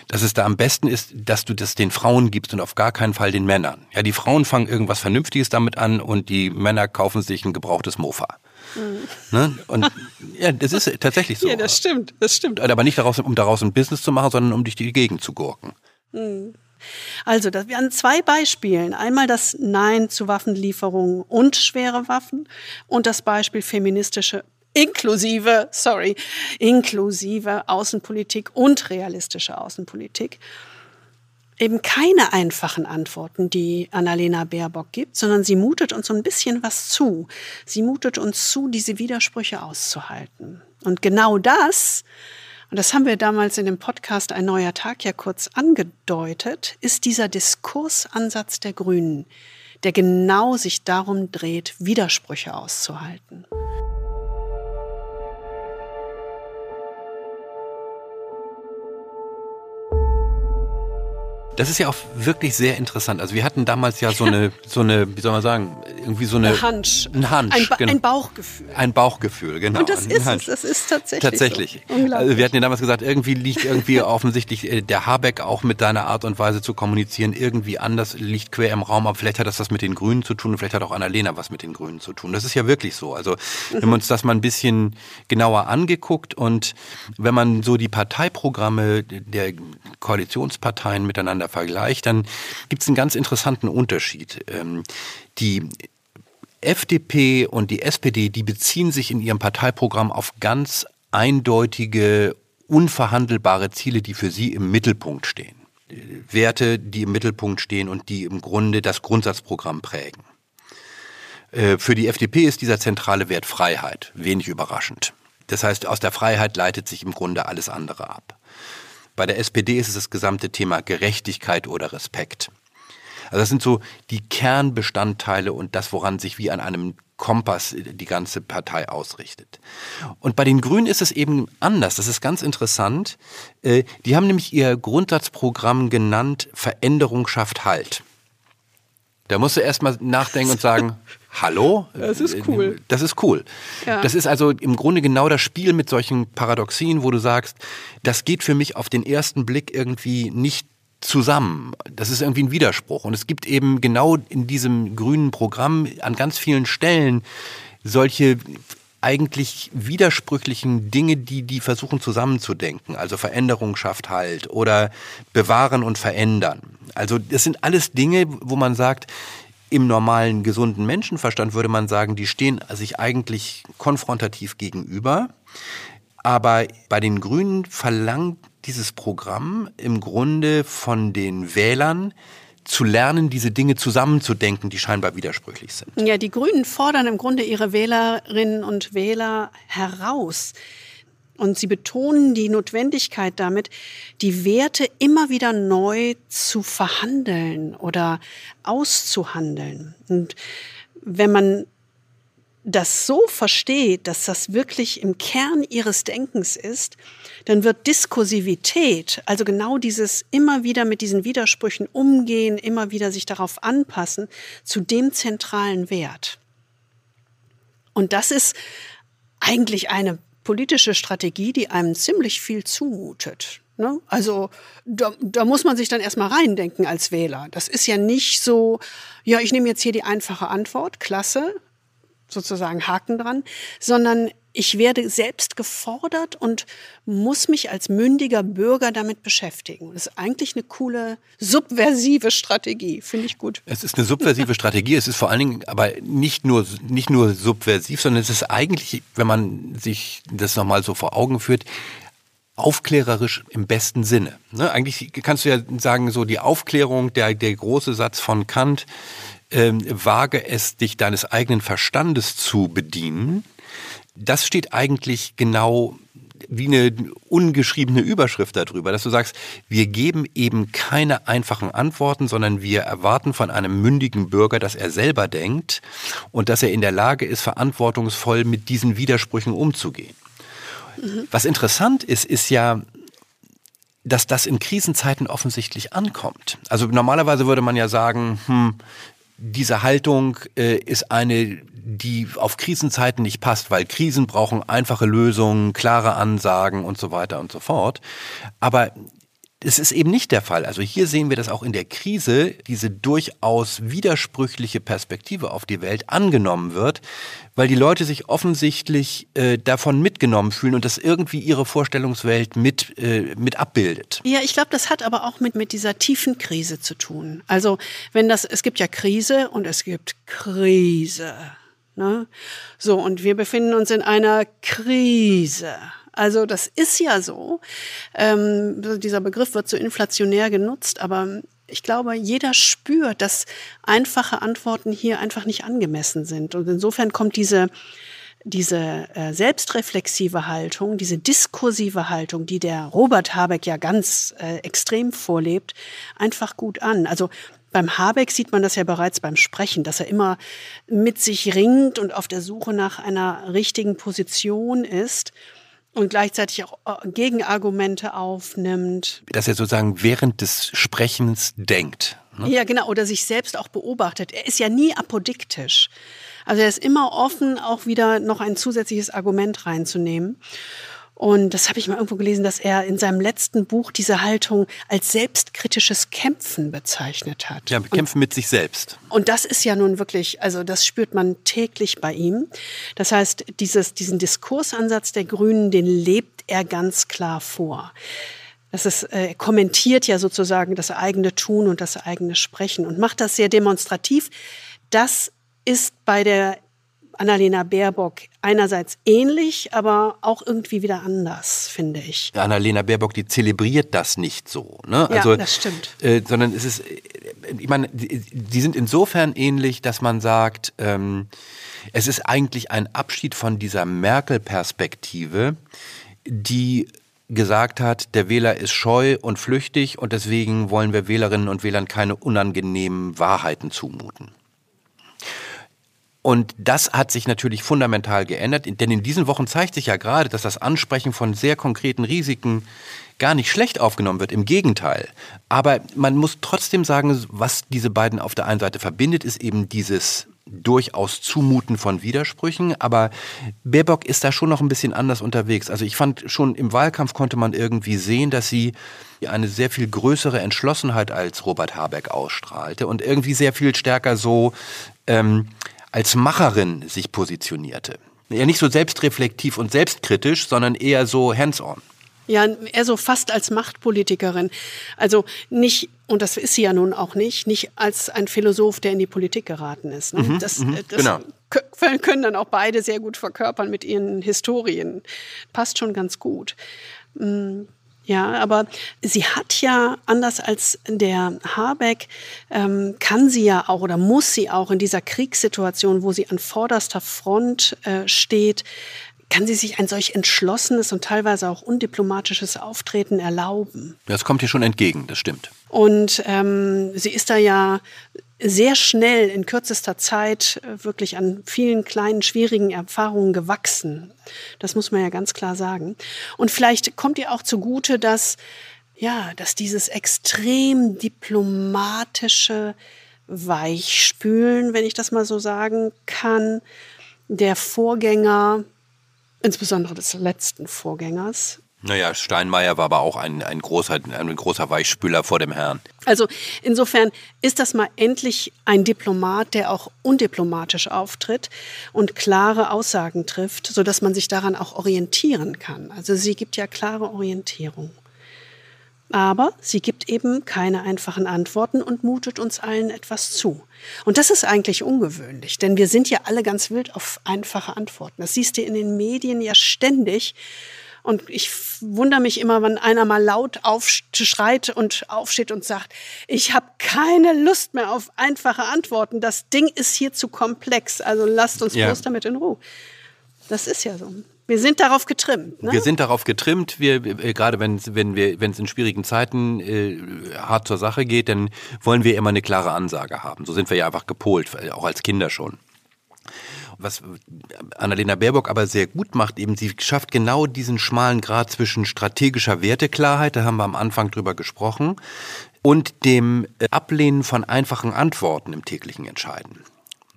dass es da am besten ist, dass du das den Frauen gibst und auf gar keinen Fall den Männern. Ja, die Frauen fangen irgendwas Vernünftiges damit an und die Männer kaufen sich ein gebrauchtes Mofa. Mhm. Ne? Und ja, das ist tatsächlich so. Ja, das stimmt, das stimmt. Aber nicht daraus, um daraus ein Business zu machen, sondern um dich die Gegend zu gurken. Mhm. Also, das, wir an zwei Beispielen. Einmal das Nein zu Waffenlieferungen und schwere Waffen und das Beispiel feministische inklusive, sorry, inklusive Außenpolitik und realistische Außenpolitik. Eben keine einfachen Antworten, die Annalena Baerbock gibt, sondern sie mutet uns so ein bisschen was zu. Sie mutet uns zu, diese Widersprüche auszuhalten. Und genau das, und das haben wir damals in dem Podcast Ein neuer Tag ja kurz angedeutet, ist dieser Diskursansatz der Grünen, der genau sich darum dreht, Widersprüche auszuhalten. Das ist ja auch wirklich sehr interessant. Also wir hatten damals ja so eine, so eine, wie soll man sagen, irgendwie so eine ein Hunch, ein, Hunch, ein, ba genau. ein Bauchgefühl. Ein Bauchgefühl, genau. Und das ein ist Hunch. es, das ist tatsächlich Tatsächlich. So. Also wir hatten ja damals gesagt, irgendwie liegt irgendwie [LAUGHS] offensichtlich äh, der Habeck auch mit deiner Art und Weise zu kommunizieren irgendwie anders, liegt quer im Raum, aber vielleicht hat das was mit den Grünen zu tun und vielleicht hat auch Annalena was mit den Grünen zu tun. Das ist ja wirklich so. Also wenn wir uns das mal ein bisschen genauer angeguckt und wenn man so die Parteiprogramme der Koalitionsparteien miteinander vergleicht, dann gibt es einen ganz interessanten Unterschied. Ähm, die FDP und die SPD, die beziehen sich in ihrem Parteiprogramm auf ganz eindeutige, unverhandelbare Ziele, die für sie im Mittelpunkt stehen. Werte, die im Mittelpunkt stehen und die im Grunde das Grundsatzprogramm prägen. Äh, Für die FDP ist dieser zentrale Wert Freiheit, wenig überraschend. Das heißt, aus der Freiheit leitet sich im Grunde alles andere ab. Bei der SPD ist es das gesamte Thema Gerechtigkeit oder Respekt. Also das sind so die Kernbestandteile und das, woran sich wie an einem Kompass die ganze Partei ausrichtet. Und bei den Grünen ist es eben anders. Das ist ganz interessant. Äh, Die haben nämlich ihr Grundsatzprogramm genannt, Veränderung schafft Halt. Da musst du erstmal nachdenken und sagen, hallo? Das ist cool. Das ist cool. Ja. Das ist also im Grunde genau das Spiel mit solchen Paradoxien, wo du sagst, das geht für mich auf den ersten Blick irgendwie nicht zusammen. Das ist irgendwie ein Widerspruch. Und es gibt eben genau in diesem grünen Programm an ganz vielen Stellen solche eigentlich widersprüchlichen Dinge, die die versuchen zusammenzudenken. Also Veränderung schafft Halt oder bewahren und verändern. Also das sind alles Dinge, wo man sagt, im normalen gesunden Menschenverstand würde man sagen, die stehen sich eigentlich konfrontativ gegenüber. Aber bei den Grünen verlangt dieses Programm im Grunde von den Wählern zu lernen, diese Dinge zusammenzudenken, die scheinbar widersprüchlich sind. Ja, die Grünen fordern im Grunde ihre Wählerinnen und Wähler heraus. Und sie betonen die Notwendigkeit damit, die Werte immer wieder neu zu verhandeln oder auszuhandeln. Und wenn man das so versteht, dass das wirklich im Kern ihres Denkens ist, dann wird Diskursivität, also genau dieses immer wieder mit diesen Widersprüchen umgehen, immer wieder sich darauf anpassen, zu dem zentralen Wert. Und das ist eigentlich eine politische Strategie, die einem ziemlich viel zumutet. Ne? Also da, da muss man sich dann erstmal reindenken als Wähler. Das ist ja nicht so, ja, ich nehme jetzt hier die einfache Antwort, klasse, sozusagen Haken dran, sondern ich werde selbst gefordert und muss mich als mündiger Bürger damit beschäftigen. Das ist eigentlich eine coole subversive Strategie, finde ich gut. Es ist eine subversive Strategie. Es ist vor allen Dingen aber nicht nur, nicht nur subversiv, sondern es ist eigentlich, wenn man sich das nochmal so vor Augen führt, aufklärerisch im besten Sinne. Ne? Eigentlich kannst du ja sagen, so die Aufklärung, der, der große Satz von Kant, ähm, wage es, dich deines eigenen Verstandes zu bedienen. Das steht eigentlich genau wie eine ungeschriebene Überschrift darüber, dass du sagst, wir geben eben keine einfachen Antworten, sondern wir erwarten von einem mündigen Bürger, dass er selber denkt und dass er in der Lage ist, verantwortungsvoll mit diesen Widersprüchen umzugehen. Mhm. Was interessant ist, ist ja, dass das in Krisenzeiten offensichtlich ankommt. Also normalerweise würde man ja sagen, hm, diese Haltung äh, ist eine, die auf Krisenzeiten nicht passt, weil Krisen brauchen einfache Lösungen, klare Ansagen und so weiter und so fort. Aber Das ist eben nicht der Fall. Also hier sehen wir, dass auch in der Krise diese durchaus widersprüchliche Perspektive auf die Welt angenommen wird, weil die Leute sich offensichtlich äh, davon mitgenommen fühlen und das irgendwie ihre Vorstellungswelt mit, äh, mit abbildet. Ja, ich glaube, das hat aber auch mit, mit dieser tiefen Krise zu tun. Also wenn das, es gibt ja Krise und es gibt Krise. Ne? So, und wir befinden uns in einer Krise. Also das ist ja so. Ähm, dieser Begriff wird so inflationär genutzt, aber ich glaube, jeder spürt, dass einfache Antworten hier einfach nicht angemessen sind. Und insofern kommt diese, diese äh, selbstreflexive Haltung, diese diskursive Haltung, die der Robert Habeck ja ganz äh, extrem vorlebt, einfach gut an. Also beim Habeck sieht man das ja bereits beim Sprechen, dass er immer mit sich ringt und auf der Suche nach einer richtigen Position ist und gleichzeitig auch äh, Gegenargumente aufnimmt. Dass er sozusagen während des Sprechens denkt. Ne? Ja, genau, oder sich selbst auch beobachtet. Er ist ja nie apodiktisch. Also er ist immer offen, auch wieder noch ein zusätzliches Argument reinzunehmen. Und das habe ich mal irgendwo gelesen, dass er in seinem letzten Buch diese Haltung als selbstkritisches Kämpfen bezeichnet hat. Ja, Kämpfen mit sich selbst. Und das ist ja nun wirklich, also das spürt man täglich bei ihm. Das heißt, dieses, diesen Diskursansatz der Grünen, den lebt er ganz klar vor. Das ist, äh, er kommentiert ja sozusagen das eigene Tun und das eigene Sprechen und macht das sehr demonstrativ. Das ist bei der Annalena Baerbock einerseits ähnlich, aber auch irgendwie wieder anders, finde ich. Annalena Baerbock, die zelebriert das nicht so. Ne? Ja, also, das stimmt. Äh, sondern es ist, ich meine, die, die, sind insofern ähnlich, dass man sagt, ähm, es ist eigentlich ein Abschied von dieser Merkel-Perspektive, die gesagt hat, der Wähler ist scheu und flüchtig und deswegen wollen wir Wählerinnen und Wählern keine unangenehmen Wahrheiten zumuten. Und das hat sich natürlich fundamental geändert, denn in diesen Wochen zeigt sich ja gerade, dass das Ansprechen von sehr konkreten Risiken gar nicht schlecht aufgenommen wird, im Gegenteil. Aber man muss trotzdem sagen, was diese beiden auf der einen Seite verbindet, ist eben dieses durchaus Zumuten von Widersprüchen, aber Baerbock ist da schon noch ein bisschen anders unterwegs. Also ich fand schon im Wahlkampf konnte man irgendwie sehen, dass sie eine sehr viel größere Entschlossenheit als Robert Habeck ausstrahlte und irgendwie sehr viel stärker so ähm, als Macherin sich positionierte. Ja, nicht so selbstreflektiv und selbstkritisch, sondern eher so hands-on. Ja, eher so fast als Machtpolitikerin. Also nicht, und das ist sie ja nun auch nicht, nicht als ein Philosoph, der in die Politik geraten ist. Ne? Mhm, das, mhm, das genau. können dann auch beide sehr gut verkörpern mit ihren Historien. Passt schon ganz gut. Mm. Ja, aber sie hat ja, anders als der Habeck, ähm, kann sie ja auch oder muss sie auch in dieser Kriegssituation, wo sie an vorderster Front äh, steht, kann sie sich ein solch entschlossenes und teilweise auch undiplomatisches Auftreten erlauben. Das kommt ihr schon entgegen, das stimmt. Und ähm, sie ist da ja sehr schnell in kürzester Zeit äh, wirklich an vielen kleinen, schwierigen Erfahrungen gewachsen. Das muss man ja ganz klar sagen. Und vielleicht kommt ihr auch zugute, dass, ja, dass dieses extrem diplomatische Weichspülen, wenn ich das mal so sagen kann, der Vorgänger, insbesondere des letzten Vorgängers, naja, Steinmeier war aber auch ein, ein, großer, ein großer Weichspüler vor dem Herrn. Also insofern ist das mal endlich ein Diplomat, der auch undiplomatisch auftritt und klare Aussagen trifft, sodass man sich daran auch orientieren kann. Also sie gibt ja klare Orientierung. Aber sie gibt eben keine einfachen Antworten und mutet uns allen etwas zu. Und das ist eigentlich ungewöhnlich, denn wir sind ja alle ganz wild auf einfache Antworten. Das siehst du in den Medien ja ständig. Und ich wundere mich immer, wenn einer mal laut aufschreit und aufsteht und sagt, ich habe keine Lust mehr auf einfache Antworten. Das Ding ist hier zu komplex. Also lasst uns ja. bloß damit in Ruhe. Das ist ja so. Wir sind darauf getrimmt. Ne? Wir sind darauf getrimmt. Wir, äh, gerade wenn, wenn wir, wenn es in schwierigen Zeiten äh, hart zur Sache geht, dann wollen wir immer eine klare Ansage haben. So sind wir ja einfach gepolt, auch als Kinder schon was Annalena Baerbock aber sehr gut macht, eben sie schafft genau diesen schmalen Grad zwischen strategischer Werteklarheit, da haben wir am Anfang drüber gesprochen, und dem äh, Ablehnen von einfachen Antworten im täglichen Entscheiden.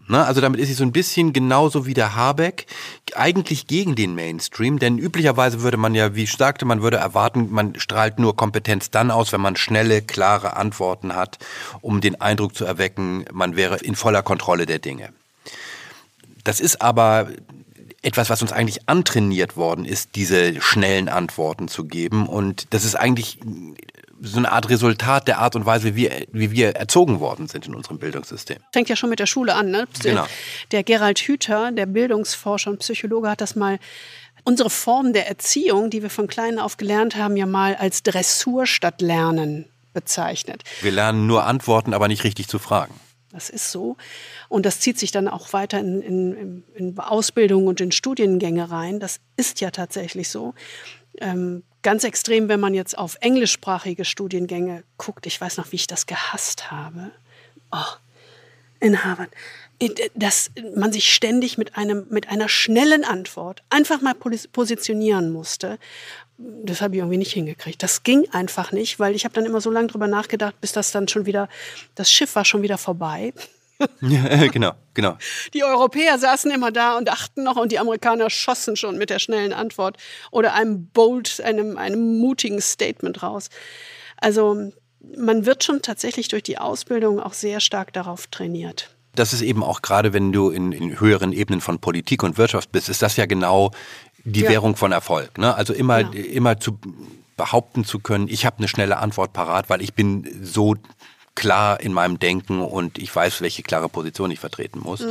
Ne? Also damit ist sie so ein bisschen genauso wie der Habeck, eigentlich gegen den Mainstream, denn üblicherweise würde man ja, wie ich sagte, man würde erwarten, man strahlt nur Kompetenz dann aus, wenn man schnelle, klare Antworten hat, um den Eindruck zu erwecken, man wäre in voller Kontrolle der Dinge. Das ist aber etwas, was uns eigentlich antrainiert worden ist, diese schnellen Antworten zu geben. Und das ist eigentlich so eine Art Resultat der Art und Weise, wie wir, wie wir erzogen worden sind in unserem Bildungssystem. Fängt ja schon mit der Schule an. Ne? Genau. Der Gerald Hüther, der Bildungsforscher und Psychologe, hat das mal unsere Form der Erziehung, die wir von klein auf gelernt haben, ja mal als Dressur statt Lernen bezeichnet. Wir lernen nur Antworten, aber nicht richtig zu fragen. Das ist so. Und das zieht sich dann auch weiter in, in, in Ausbildung und in Studiengänge rein. Das ist ja tatsächlich so. Ähm, Ganz extrem, wenn man jetzt auf englischsprachige Studiengänge guckt. Ich weiß noch, wie ich das gehasst habe. Oh, in Harvard. Dass man sich ständig mit, einem, mit einer schnellen Antwort einfach mal positionieren musste. Das habe ich irgendwie nicht hingekriegt. Das ging einfach nicht, weil ich habe dann immer so lange drüber nachgedacht, bis das dann schon wieder, das Schiff war schon wieder vorbei. [LAUGHS] Ja, genau, genau. Die Europäer saßen immer da und achten noch und die Amerikaner schossen schon mit der schnellen Antwort oder einem bold, einem, einem mutigen Statement raus. Also man wird schon tatsächlich durch die Ausbildung auch sehr stark darauf trainiert. Das ist eben auch gerade, wenn du in, in höheren Ebenen von Politik und Wirtschaft bist, ist das ja genau die ja. Währung von Erfolg. Ne? Also immer, genau. immer zu behaupten zu können, ich habe eine schnelle Antwort parat, weil ich bin so klar in meinem Denken und ich weiß, welche klare Position ich vertreten muss. Mhm.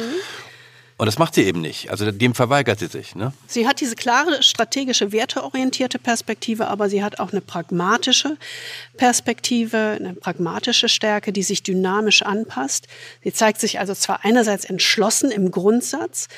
Und das macht sie eben nicht. Also dem verweigert sie sich. Ne? Sie hat diese klare strategische, werteorientierte Perspektive, aber sie hat auch eine pragmatische Perspektive, eine pragmatische Stärke, die sich dynamisch anpasst. Sie zeigt sich also zwar einerseits entschlossen im Grundsatz,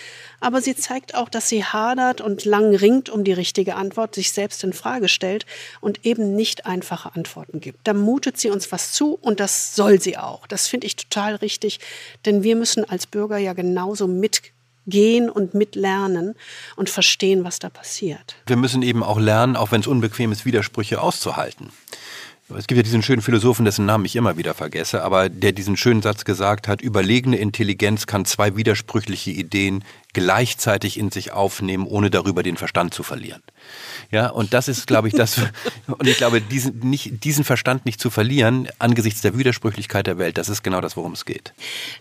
aber sie zeigt auch, dass sie hadert und lang ringt um die richtige Antwort, sich selbst in Frage stellt und eben nicht einfache Antworten gibt. Da mutet sie uns was zu und das soll sie auch. Das finde ich total richtig, denn wir müssen als Bürger ja genauso mitgehen und mitlernen und verstehen, was da passiert. Wir müssen eben auch lernen, auch wenn es unbequem ist, Widersprüche auszuhalten. Es gibt ja diesen schönen Philosophen, dessen Namen ich immer wieder vergesse, aber der diesen schönen Satz gesagt hat, überlegene Intelligenz kann zwei widersprüchliche Ideen gleichzeitig in sich aufnehmen, ohne darüber den Verstand zu verlieren. Ja, und das ist, glaube ich, das, [LAUGHS] und ich glaube, diesen, nicht, diesen Verstand nicht zu verlieren, angesichts der Widersprüchlichkeit der Welt, das ist genau das, worum es geht.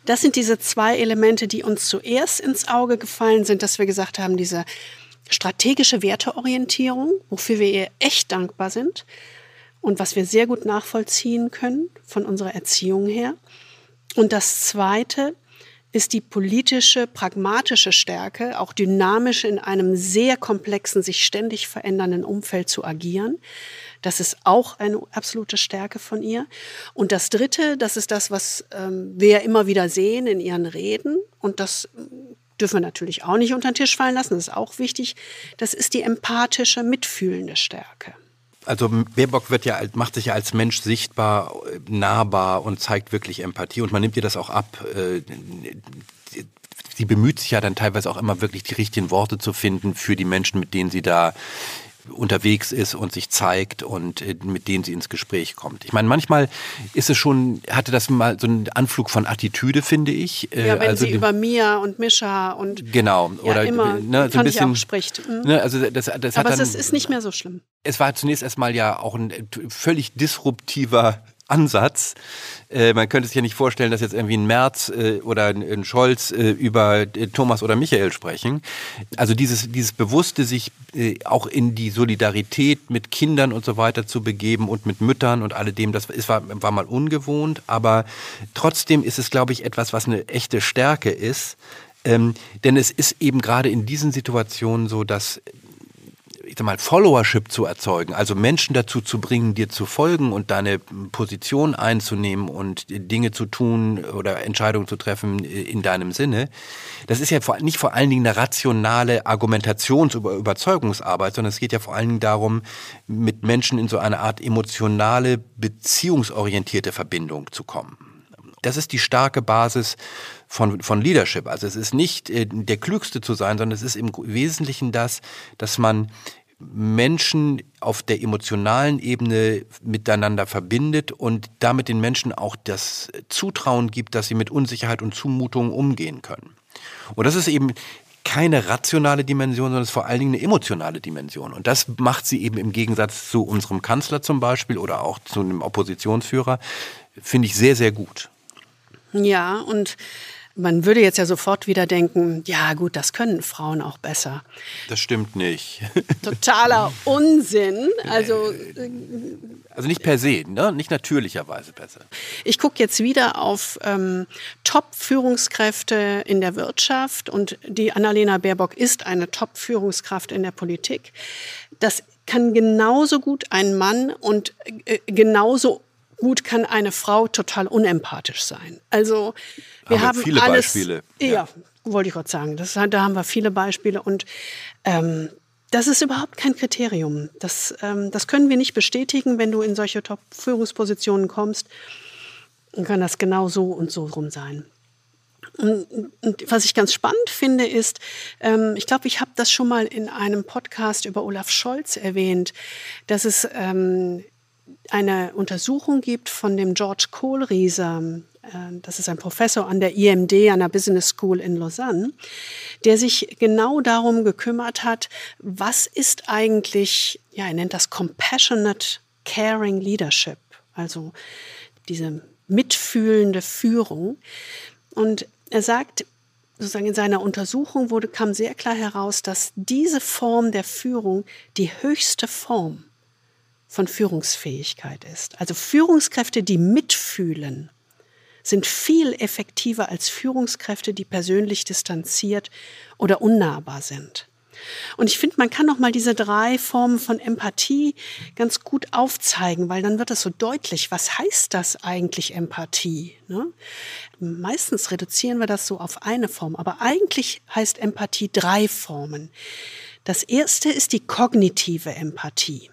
Das sind diese zwei Elemente, die uns zuerst ins Auge gefallen sind, dass wir gesagt haben, diese strategische Werteorientierung, wofür wir ihr echt dankbar sind und was wir sehr gut nachvollziehen können von unserer Erziehung her. Und das Zweite ist die politische, pragmatische Stärke, auch dynamisch in einem sehr komplexen, sich ständig verändernden Umfeld zu agieren. Das ist auch eine absolute Stärke von ihr. Und das Dritte, das ist das, was ähm, wir immer wieder sehen in ihren Reden. Und das dürfen wir natürlich auch nicht unter den Tisch fallen lassen, das ist auch wichtig. Das ist die empathische, mitfühlende Stärke also Baerbock wird ja, macht sich ja als Mensch sichtbar, nahbar und zeigt wirklich Empathie und man nimmt ihr das auch ab. Äh, sie bemüht sich ja dann teilweise auch immer wirklich die richtigen Worte zu finden für die Menschen, mit denen sie da unterwegs ist und sich zeigt und äh, mit denen sie ins Gespräch kommt. Ich meine, manchmal ist es schon, hatte das mal so einen Anflug von Attitüde, finde ich. Äh, ja, wenn also sie über Mia und Mischa und genau ja, oder immer, ne, so ein bisschen spricht. Mhm. Ne, also das, das Aber hat es ist nicht mehr so schlimm. Es war zunächst erstmal ja auch ein völlig disruptiver Ansatz. Äh, man könnte sich ja nicht vorstellen, dass jetzt irgendwie ein Merz äh, oder ein Scholz äh, über äh, Thomas oder Michael sprechen. Also dieses, dieses bewusste sich äh, auch in die Solidarität mit Kindern und so weiter zu begeben und mit Müttern und alledem, das ist, war, war mal ungewohnt, aber trotzdem ist es, glaube ich, etwas, was eine echte Stärke ist. Ähm, denn es ist eben gerade in diesen Situationen so, dass ich sag mal, Followership zu erzeugen, also Menschen dazu zu bringen, dir zu folgen und deine Position einzunehmen und Dinge zu tun oder Entscheidungen zu treffen in deinem Sinne, das ist ja nicht vor allen Dingen eine rationale Argumentations- oder Überzeugungsarbeit, sondern es geht ja vor allen Dingen darum, mit Menschen in so eine Art emotionale, beziehungsorientierte Verbindung zu kommen. Das ist die starke Basis von, von Leadership. Also es ist nicht äh, der Klügste zu sein, sondern es ist im Wesentlichen das, dass man Menschen auf der emotionalen Ebene miteinander verbindet und damit den Menschen auch das Zutrauen gibt, dass sie mit Unsicherheit und Zumutung umgehen können. Und das ist eben keine rationale Dimension, sondern es ist vor allen Dingen eine emotionale Dimension. Und das macht sie eben im Gegensatz zu unserem Kanzler zum Beispiel oder auch zu einem Oppositionsführer, finde ich sehr, sehr gut. Ja, und man würde jetzt ja sofort wieder denken, ja gut, das können Frauen auch besser. Das stimmt nicht. [LAUGHS] Totaler Unsinn. Also, also nicht per se, ne? nicht natürlicherweise besser. Ich gucke jetzt wieder auf ähm, Top-Führungskräfte in der Wirtschaft und die Annalena Baerbock ist eine Top-Führungskraft in der Politik. Das kann genauso gut ein Mann und äh, genauso gut kann eine Frau total unempathisch sein. Also wir haben, haben viele alles, Beispiele. Ja, ja. wollte ich gerade sagen. Das, da haben wir viele Beispiele und ähm, das ist überhaupt kein Kriterium. Das, ähm, das können wir nicht bestätigen, wenn du in solche Top-Führungspositionen kommst. Dann kann das genau so und so rum sein. Und, und was ich ganz spannend finde, ist, ähm, ich glaube, ich habe das schon mal in einem Podcast über Olaf Scholz erwähnt, dass es ähm, eine Untersuchung gibt von dem George Kohlrieser, äh, das ist ein Professor an der IMD, an der Business School in Lausanne, der sich genau darum gekümmert hat, was ist eigentlich, ja, er nennt das Compassionate Caring Leadership, also diese mitfühlende Führung. Und er sagt, sozusagen in seiner Untersuchung wurde, kam sehr klar heraus, dass diese Form der Führung die höchste Form von Führungsfähigkeit ist. Also Führungskräfte, die mitfühlen, sind viel effektiver als Führungskräfte, die persönlich distanziert oder unnahbar sind. Und ich finde, man kann noch mal diese drei Formen von Empathie ganz gut aufzeigen, weil dann wird es so deutlich, was heißt das eigentlich Empathie? Ne? Meistens reduzieren wir das so auf eine Form, aber eigentlich heißt Empathie drei Formen. Das erste ist die kognitive Empathie.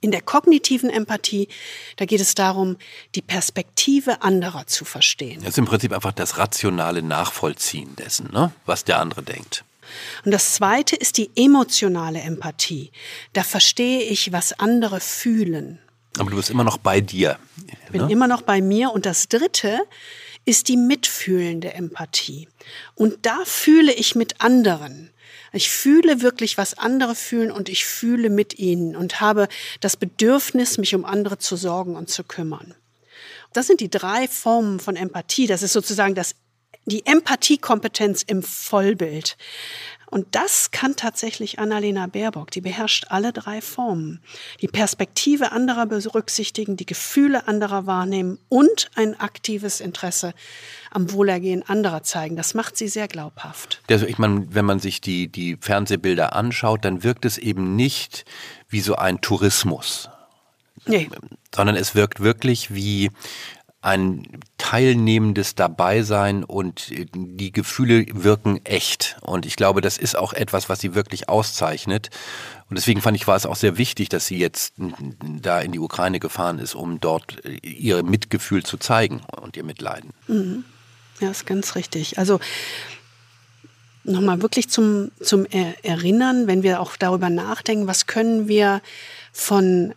In der kognitiven Empathie, da geht es darum, die Perspektive anderer zu verstehen. Das ist im Prinzip einfach das rationale Nachvollziehen dessen, ne? was der andere denkt. Und das zweite ist die emotionale Empathie. Da verstehe ich, was andere fühlen. Aber du bist immer noch bei dir. Ich bin ne? immer noch bei mir. Und das dritte ist die mitfühlende Empathie. Und da fühle ich mit anderen. Ich fühle wirklich, was andere fühlen und ich fühle mit ihnen und habe das Bedürfnis, mich um andere zu sorgen und zu kümmern. Das sind die drei Formen von Empathie. Das ist sozusagen das, die Empathiekompetenz im Vollbild. Und das kann tatsächlich Annalena Baerbock. Die beherrscht alle drei Formen. Die Perspektive anderer berücksichtigen, die Gefühle anderer wahrnehmen und ein aktives Interesse am Wohlergehen anderer zeigen. Das macht sie sehr glaubhaft. Also ich meine, wenn man sich die, die Fernsehbilder anschaut, dann wirkt es eben nicht wie so ein Tourismus. Nee. Sondern es wirkt wirklich wie ein teilnehmendes Dabeisein und die Gefühle wirken echt. Und ich glaube, das ist auch etwas, was sie wirklich auszeichnet. Und deswegen fand ich, war es auch sehr wichtig, dass sie jetzt da in die Ukraine gefahren ist, um dort ihr Mitgefühl zu zeigen und ihr Mitleiden. Mhm. Ja, ist ganz richtig. Also nochmal wirklich zum, zum Erinnern, wenn wir auch darüber nachdenken, was können wir von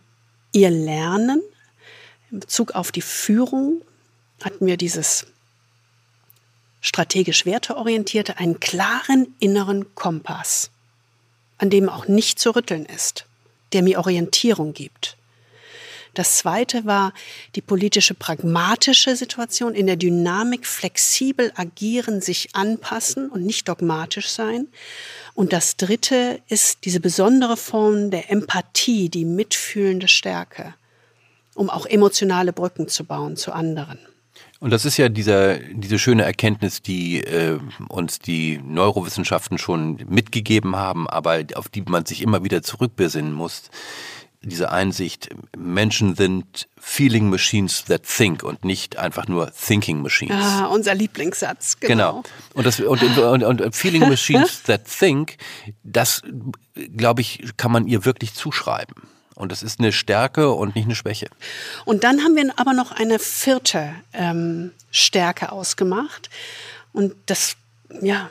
ihr lernen, in Bezug auf die Führung hatten wir dieses strategisch werteorientierte, einen klaren inneren Kompass, an dem auch nicht zu rütteln ist, der mir Orientierung gibt. Das zweite war die politische pragmatische Situation, in der Dynamik flexibel agieren, sich anpassen und nicht dogmatisch sein. Und das dritte ist diese besondere Form der Empathie, die mitfühlende Stärke um auch emotionale Brücken zu bauen zu anderen. Und das ist ja dieser, diese schöne Erkenntnis, die äh, uns die Neurowissenschaften schon mitgegeben haben, aber auf die man sich immer wieder zurückbesinnen muss. Diese Einsicht, Menschen sind Feeling Machines that think und nicht einfach nur Thinking Machines. Ah, unser Lieblingssatz, genau. genau. Und, das, und, und, und, und Feeling [LAUGHS] Machines that think, das, glaube ich, kann man ihr wirklich zuschreiben. Und das ist eine Stärke und nicht eine Schwäche. Und dann haben wir aber noch eine vierte ähm, Stärke ausgemacht. Und das, ja,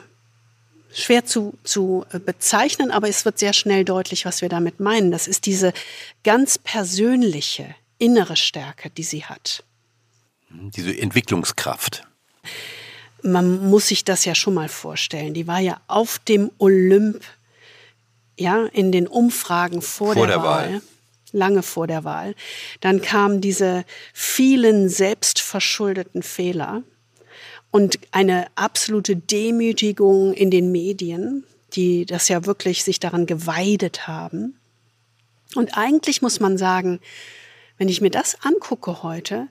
schwer zu, zu äh, bezeichnen, aber es wird sehr schnell deutlich, was wir damit meinen. Das ist diese ganz persönliche innere Stärke, die sie hat. Diese Entwicklungskraft. Man muss sich das ja schon mal vorstellen. Die war ja auf dem Olymp, ja, in den Umfragen vor, vor der, der Wahl. Wahl lange vor der Wahl. Dann kamen diese vielen selbstverschuldeten Fehler und eine absolute Demütigung in den Medien, die das ja wirklich sich daran geweidet haben. Und eigentlich muss man sagen, wenn ich mir das angucke heute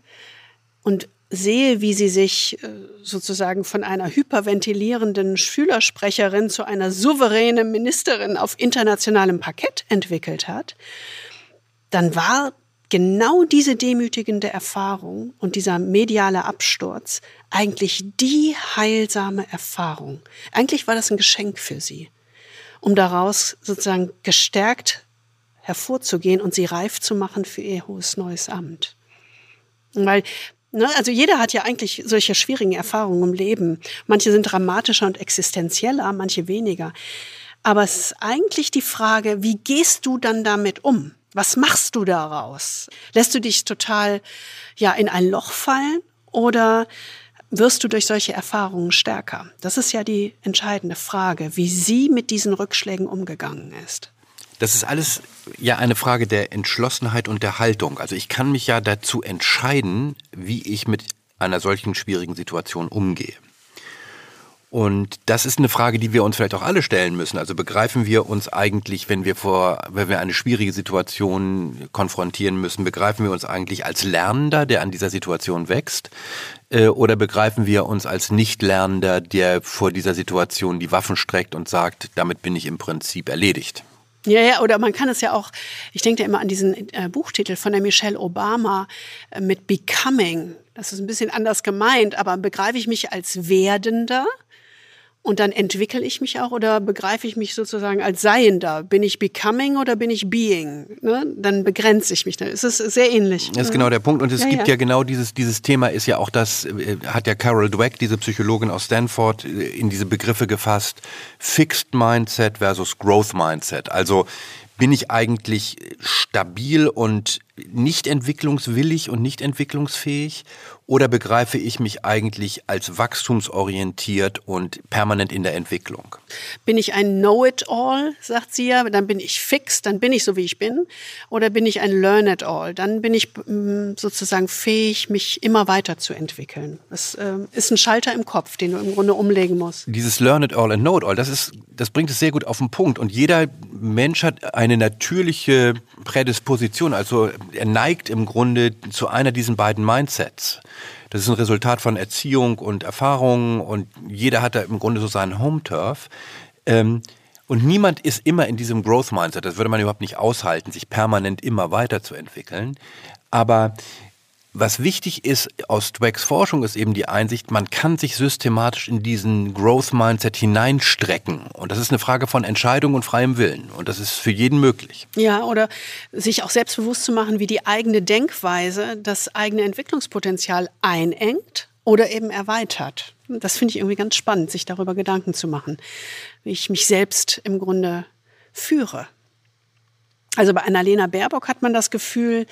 und sehe, wie sie sich äh, sozusagen von einer hyperventilierenden Schülersprecherin zu einer souveränen Ministerin auf internationalem Parkett entwickelt hat, dann war genau diese demütigende Erfahrung und dieser mediale Absturz eigentlich die heilsame Erfahrung. Eigentlich war das ein Geschenk für sie, um daraus sozusagen gestärkt hervorzugehen und sie reif zu machen für ihr hohes neues Amt. Weil Ne, also jeder hat ja eigentlich solche schwierigen Erfahrungen im Leben. Manche sind dramatischer und existenzieller, manche weniger. Aber es ist eigentlich die Frage, wie gehst du dann damit um? Was machst du daraus? Lässt du dich total ja in ein Loch fallen oder wirst du durch solche Erfahrungen stärker? Das ist ja die entscheidende Frage, wie sie mit diesen Rückschlägen umgegangen ist. Das ist alles ja eine Frage der Entschlossenheit und der Haltung. Also ich kann mich ja dazu entscheiden, wie ich mit einer solchen schwierigen Situation umgehe. Und das ist eine Frage, die wir uns vielleicht auch alle stellen müssen. Also begreifen wir uns eigentlich, wenn wir vor, wenn wir eine schwierige Situation konfrontieren müssen, begreifen wir uns eigentlich als Lernender, der an dieser Situation wächst? Äh, oder begreifen wir uns als Nicht-Lernender, der vor dieser Situation die Waffen streckt und sagt, damit bin ich im Prinzip erledigt? Ja, ja, oder man kann es ja auch, ich denke immer an diesen äh, Buchtitel von der Michelle Obama äh, mit Becoming. Das ist ein bisschen anders gemeint, aber begreife ich mich als Werdender? Und dann entwickle ich mich auch oder begreife ich mich sozusagen als Seiender? Bin ich becoming oder bin ich being? Ne? Dann begrenze ich mich. Es ist sehr ähnlich. Das ist genau der Punkt. Und es ja, gibt ja. ja. genau dieses, dieses Thema ist ja auch das, äh, hat ja Carol Dweck, diese Psychologin aus Stanford, äh, in diese Begriffe gefasst. Fixed Mindset versus Growth Mindset. Also bin ich eigentlich stabil und nicht entwicklungswillig und nicht entwicklungsfähig oder begreife ich mich eigentlich als wachstumsorientiert und permanent in der Entwicklung? Bin ich ein Know-it-all, sagt sie ja, dann bin ich fix, dann bin ich so, wie ich bin. Oder bin ich ein Learn-it-all, dann bin ich mm, sozusagen fähig, mich immer weiterzuentwickeln. Das äh, ist ein Schalter im Kopf, den du im Grunde umlegen musst. Dieses Learn-it-all and Know-it-all, das, das bringt es sehr gut auf den Punkt. Und jeder Mensch hat eine natürliche Prädisposition, also er neigt im Grunde zu einer diesen beiden Mindsets. Das ist ein Resultat von Erziehung und Erfahrung und jeder hat da im Grunde so seinen Home-Turf. Ähm, und niemand ist immer in diesem Growth Mindset. Das würde man überhaupt nicht aushalten, sich permanent immer weiterzuentwickeln. Aber was wichtig ist aus Dwecks Forschung ist eben die Einsicht, man kann sich systematisch in diesen Growth Mindset hineinstrecken. Und das ist eine Frage von Entscheidung und freiem Willen. Und das ist für jeden möglich. Ja, oder sich auch selbstbewusst zu machen, wie die eigene Denkweise das eigene Entwicklungspotenzial einengt oder eben erweitert. Das finde ich irgendwie ganz spannend, sich darüber Gedanken zu machen, wie ich mich selbst im Grunde führe. Also bei Annalena Baerbock hat man das Gefühl,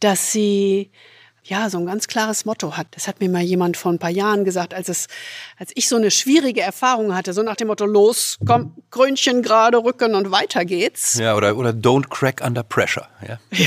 dass sie ja, so ein ganz klares Motto hat. Das hat mir mal jemand vor ein paar Jahren gesagt, als es, als ich so eine schwierige Erfahrung hatte, so nach dem Motto, los, komm, Krönchen gerade rücken und weiter geht's. Ja, oder, oder don't crack under pressure, ja. [LAUGHS] ja.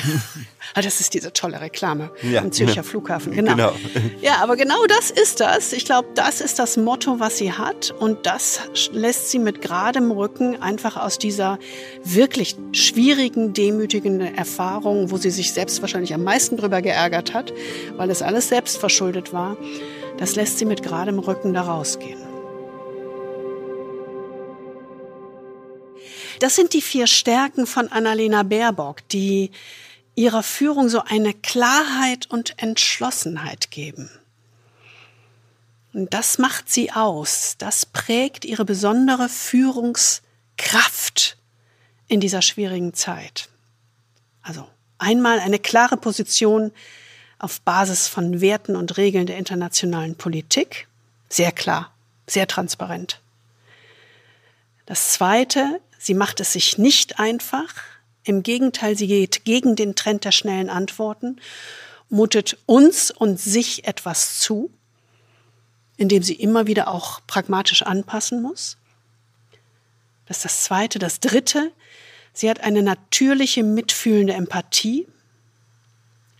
Ah, das ist diese tolle Reklame ja, am Zürcher ja. [LAUGHS] Flughafen. Genau. genau. [LAUGHS] Ja, aber genau das ist das. Ich glaube, das ist das Motto, was sie hat. Und das lässt sie mit geradem Rücken einfach aus dieser wirklich schwierigen, demütigenden Erfahrung, wo sie sich selbst wahrscheinlich am meisten drüber geärgert hat, weil es alles selbst verschuldet war, das lässt sie mit geradem Rücken da rausgehen. Das sind die vier Stärken von Annalena Baerbock, die ihrer Führung so eine Klarheit und Entschlossenheit geben. Und das macht sie aus, das prägt ihre besondere Führungskraft in dieser schwierigen Zeit. Also einmal eine klare Position auf Basis von Werten und Regeln der internationalen Politik, sehr klar, sehr transparent. Das Zweite, sie macht es sich nicht einfach. Im Gegenteil, sie geht gegen den Trend der schnellen Antworten, mutet uns und sich etwas zu, indem sie immer wieder auch pragmatisch anpassen muss. Das ist das Zweite. Das Dritte, sie hat eine natürliche, mitfühlende Empathie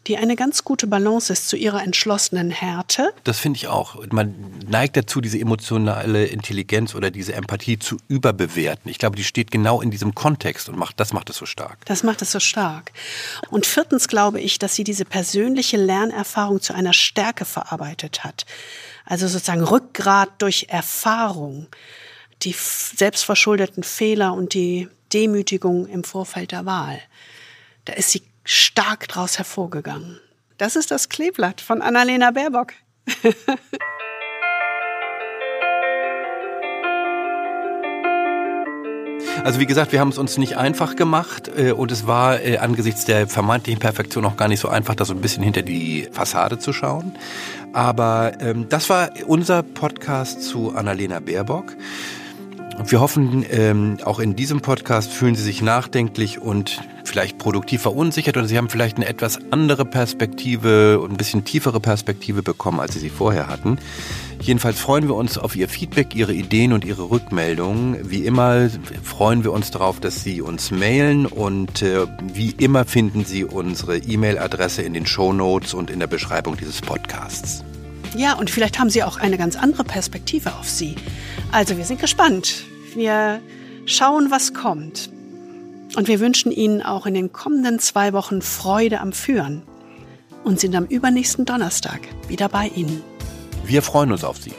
die eine ganz gute Balance ist zu ihrer entschlossenen Härte. Das finde ich auch. Man neigt dazu, diese emotionale Intelligenz oder diese Empathie zu überbewerten. Ich glaube, die steht genau in diesem Kontext und macht, das macht es so stark. Das macht es so stark. Und viertens glaube ich, dass sie diese persönliche Lernerfahrung zu einer Stärke verarbeitet hat. Also sozusagen Rückgrat durch Erfahrung, die selbstverschuldeten Fehler und die Demütigung im Vorfeld der Wahl. Da ist sie stark daraus hervorgegangen. Das ist das Kleeblatt von Annalena Baerbock. [LAUGHS] Also wie gesagt, wir haben es uns nicht einfach gemacht äh, und es war äh, angesichts der vermeintlichen Perfektion auch gar nicht so einfach, da so ein bisschen hinter die Fassade zu schauen. Aber ähm, das war unser Podcast zu Annalena Baerbock. Wir hoffen, ähm, auch in diesem Podcast fühlen Sie sich nachdenklich und vielleicht produktiv verunsichert oder Sie haben vielleicht eine etwas andere Perspektive und ein bisschen tiefere Perspektive bekommen, als Sie sie vorher hatten. Jedenfalls freuen wir uns auf Ihr Feedback, Ihre Ideen und Ihre Rückmeldungen. Wie immer freuen wir uns darauf, dass Sie uns mailen und äh, wie immer finden Sie unsere E-Mail-Adresse in den Show Notes und in der Beschreibung dieses Podcasts. Ja, und vielleicht haben Sie auch eine ganz andere Perspektive auf Sie. Also wir sind gespannt. Wir schauen, was kommt. Und wir wünschen Ihnen auch in den kommenden zwei Wochen Freude am Führen und sind am übernächsten Donnerstag wieder bei Ihnen. Wir freuen uns auf Sie.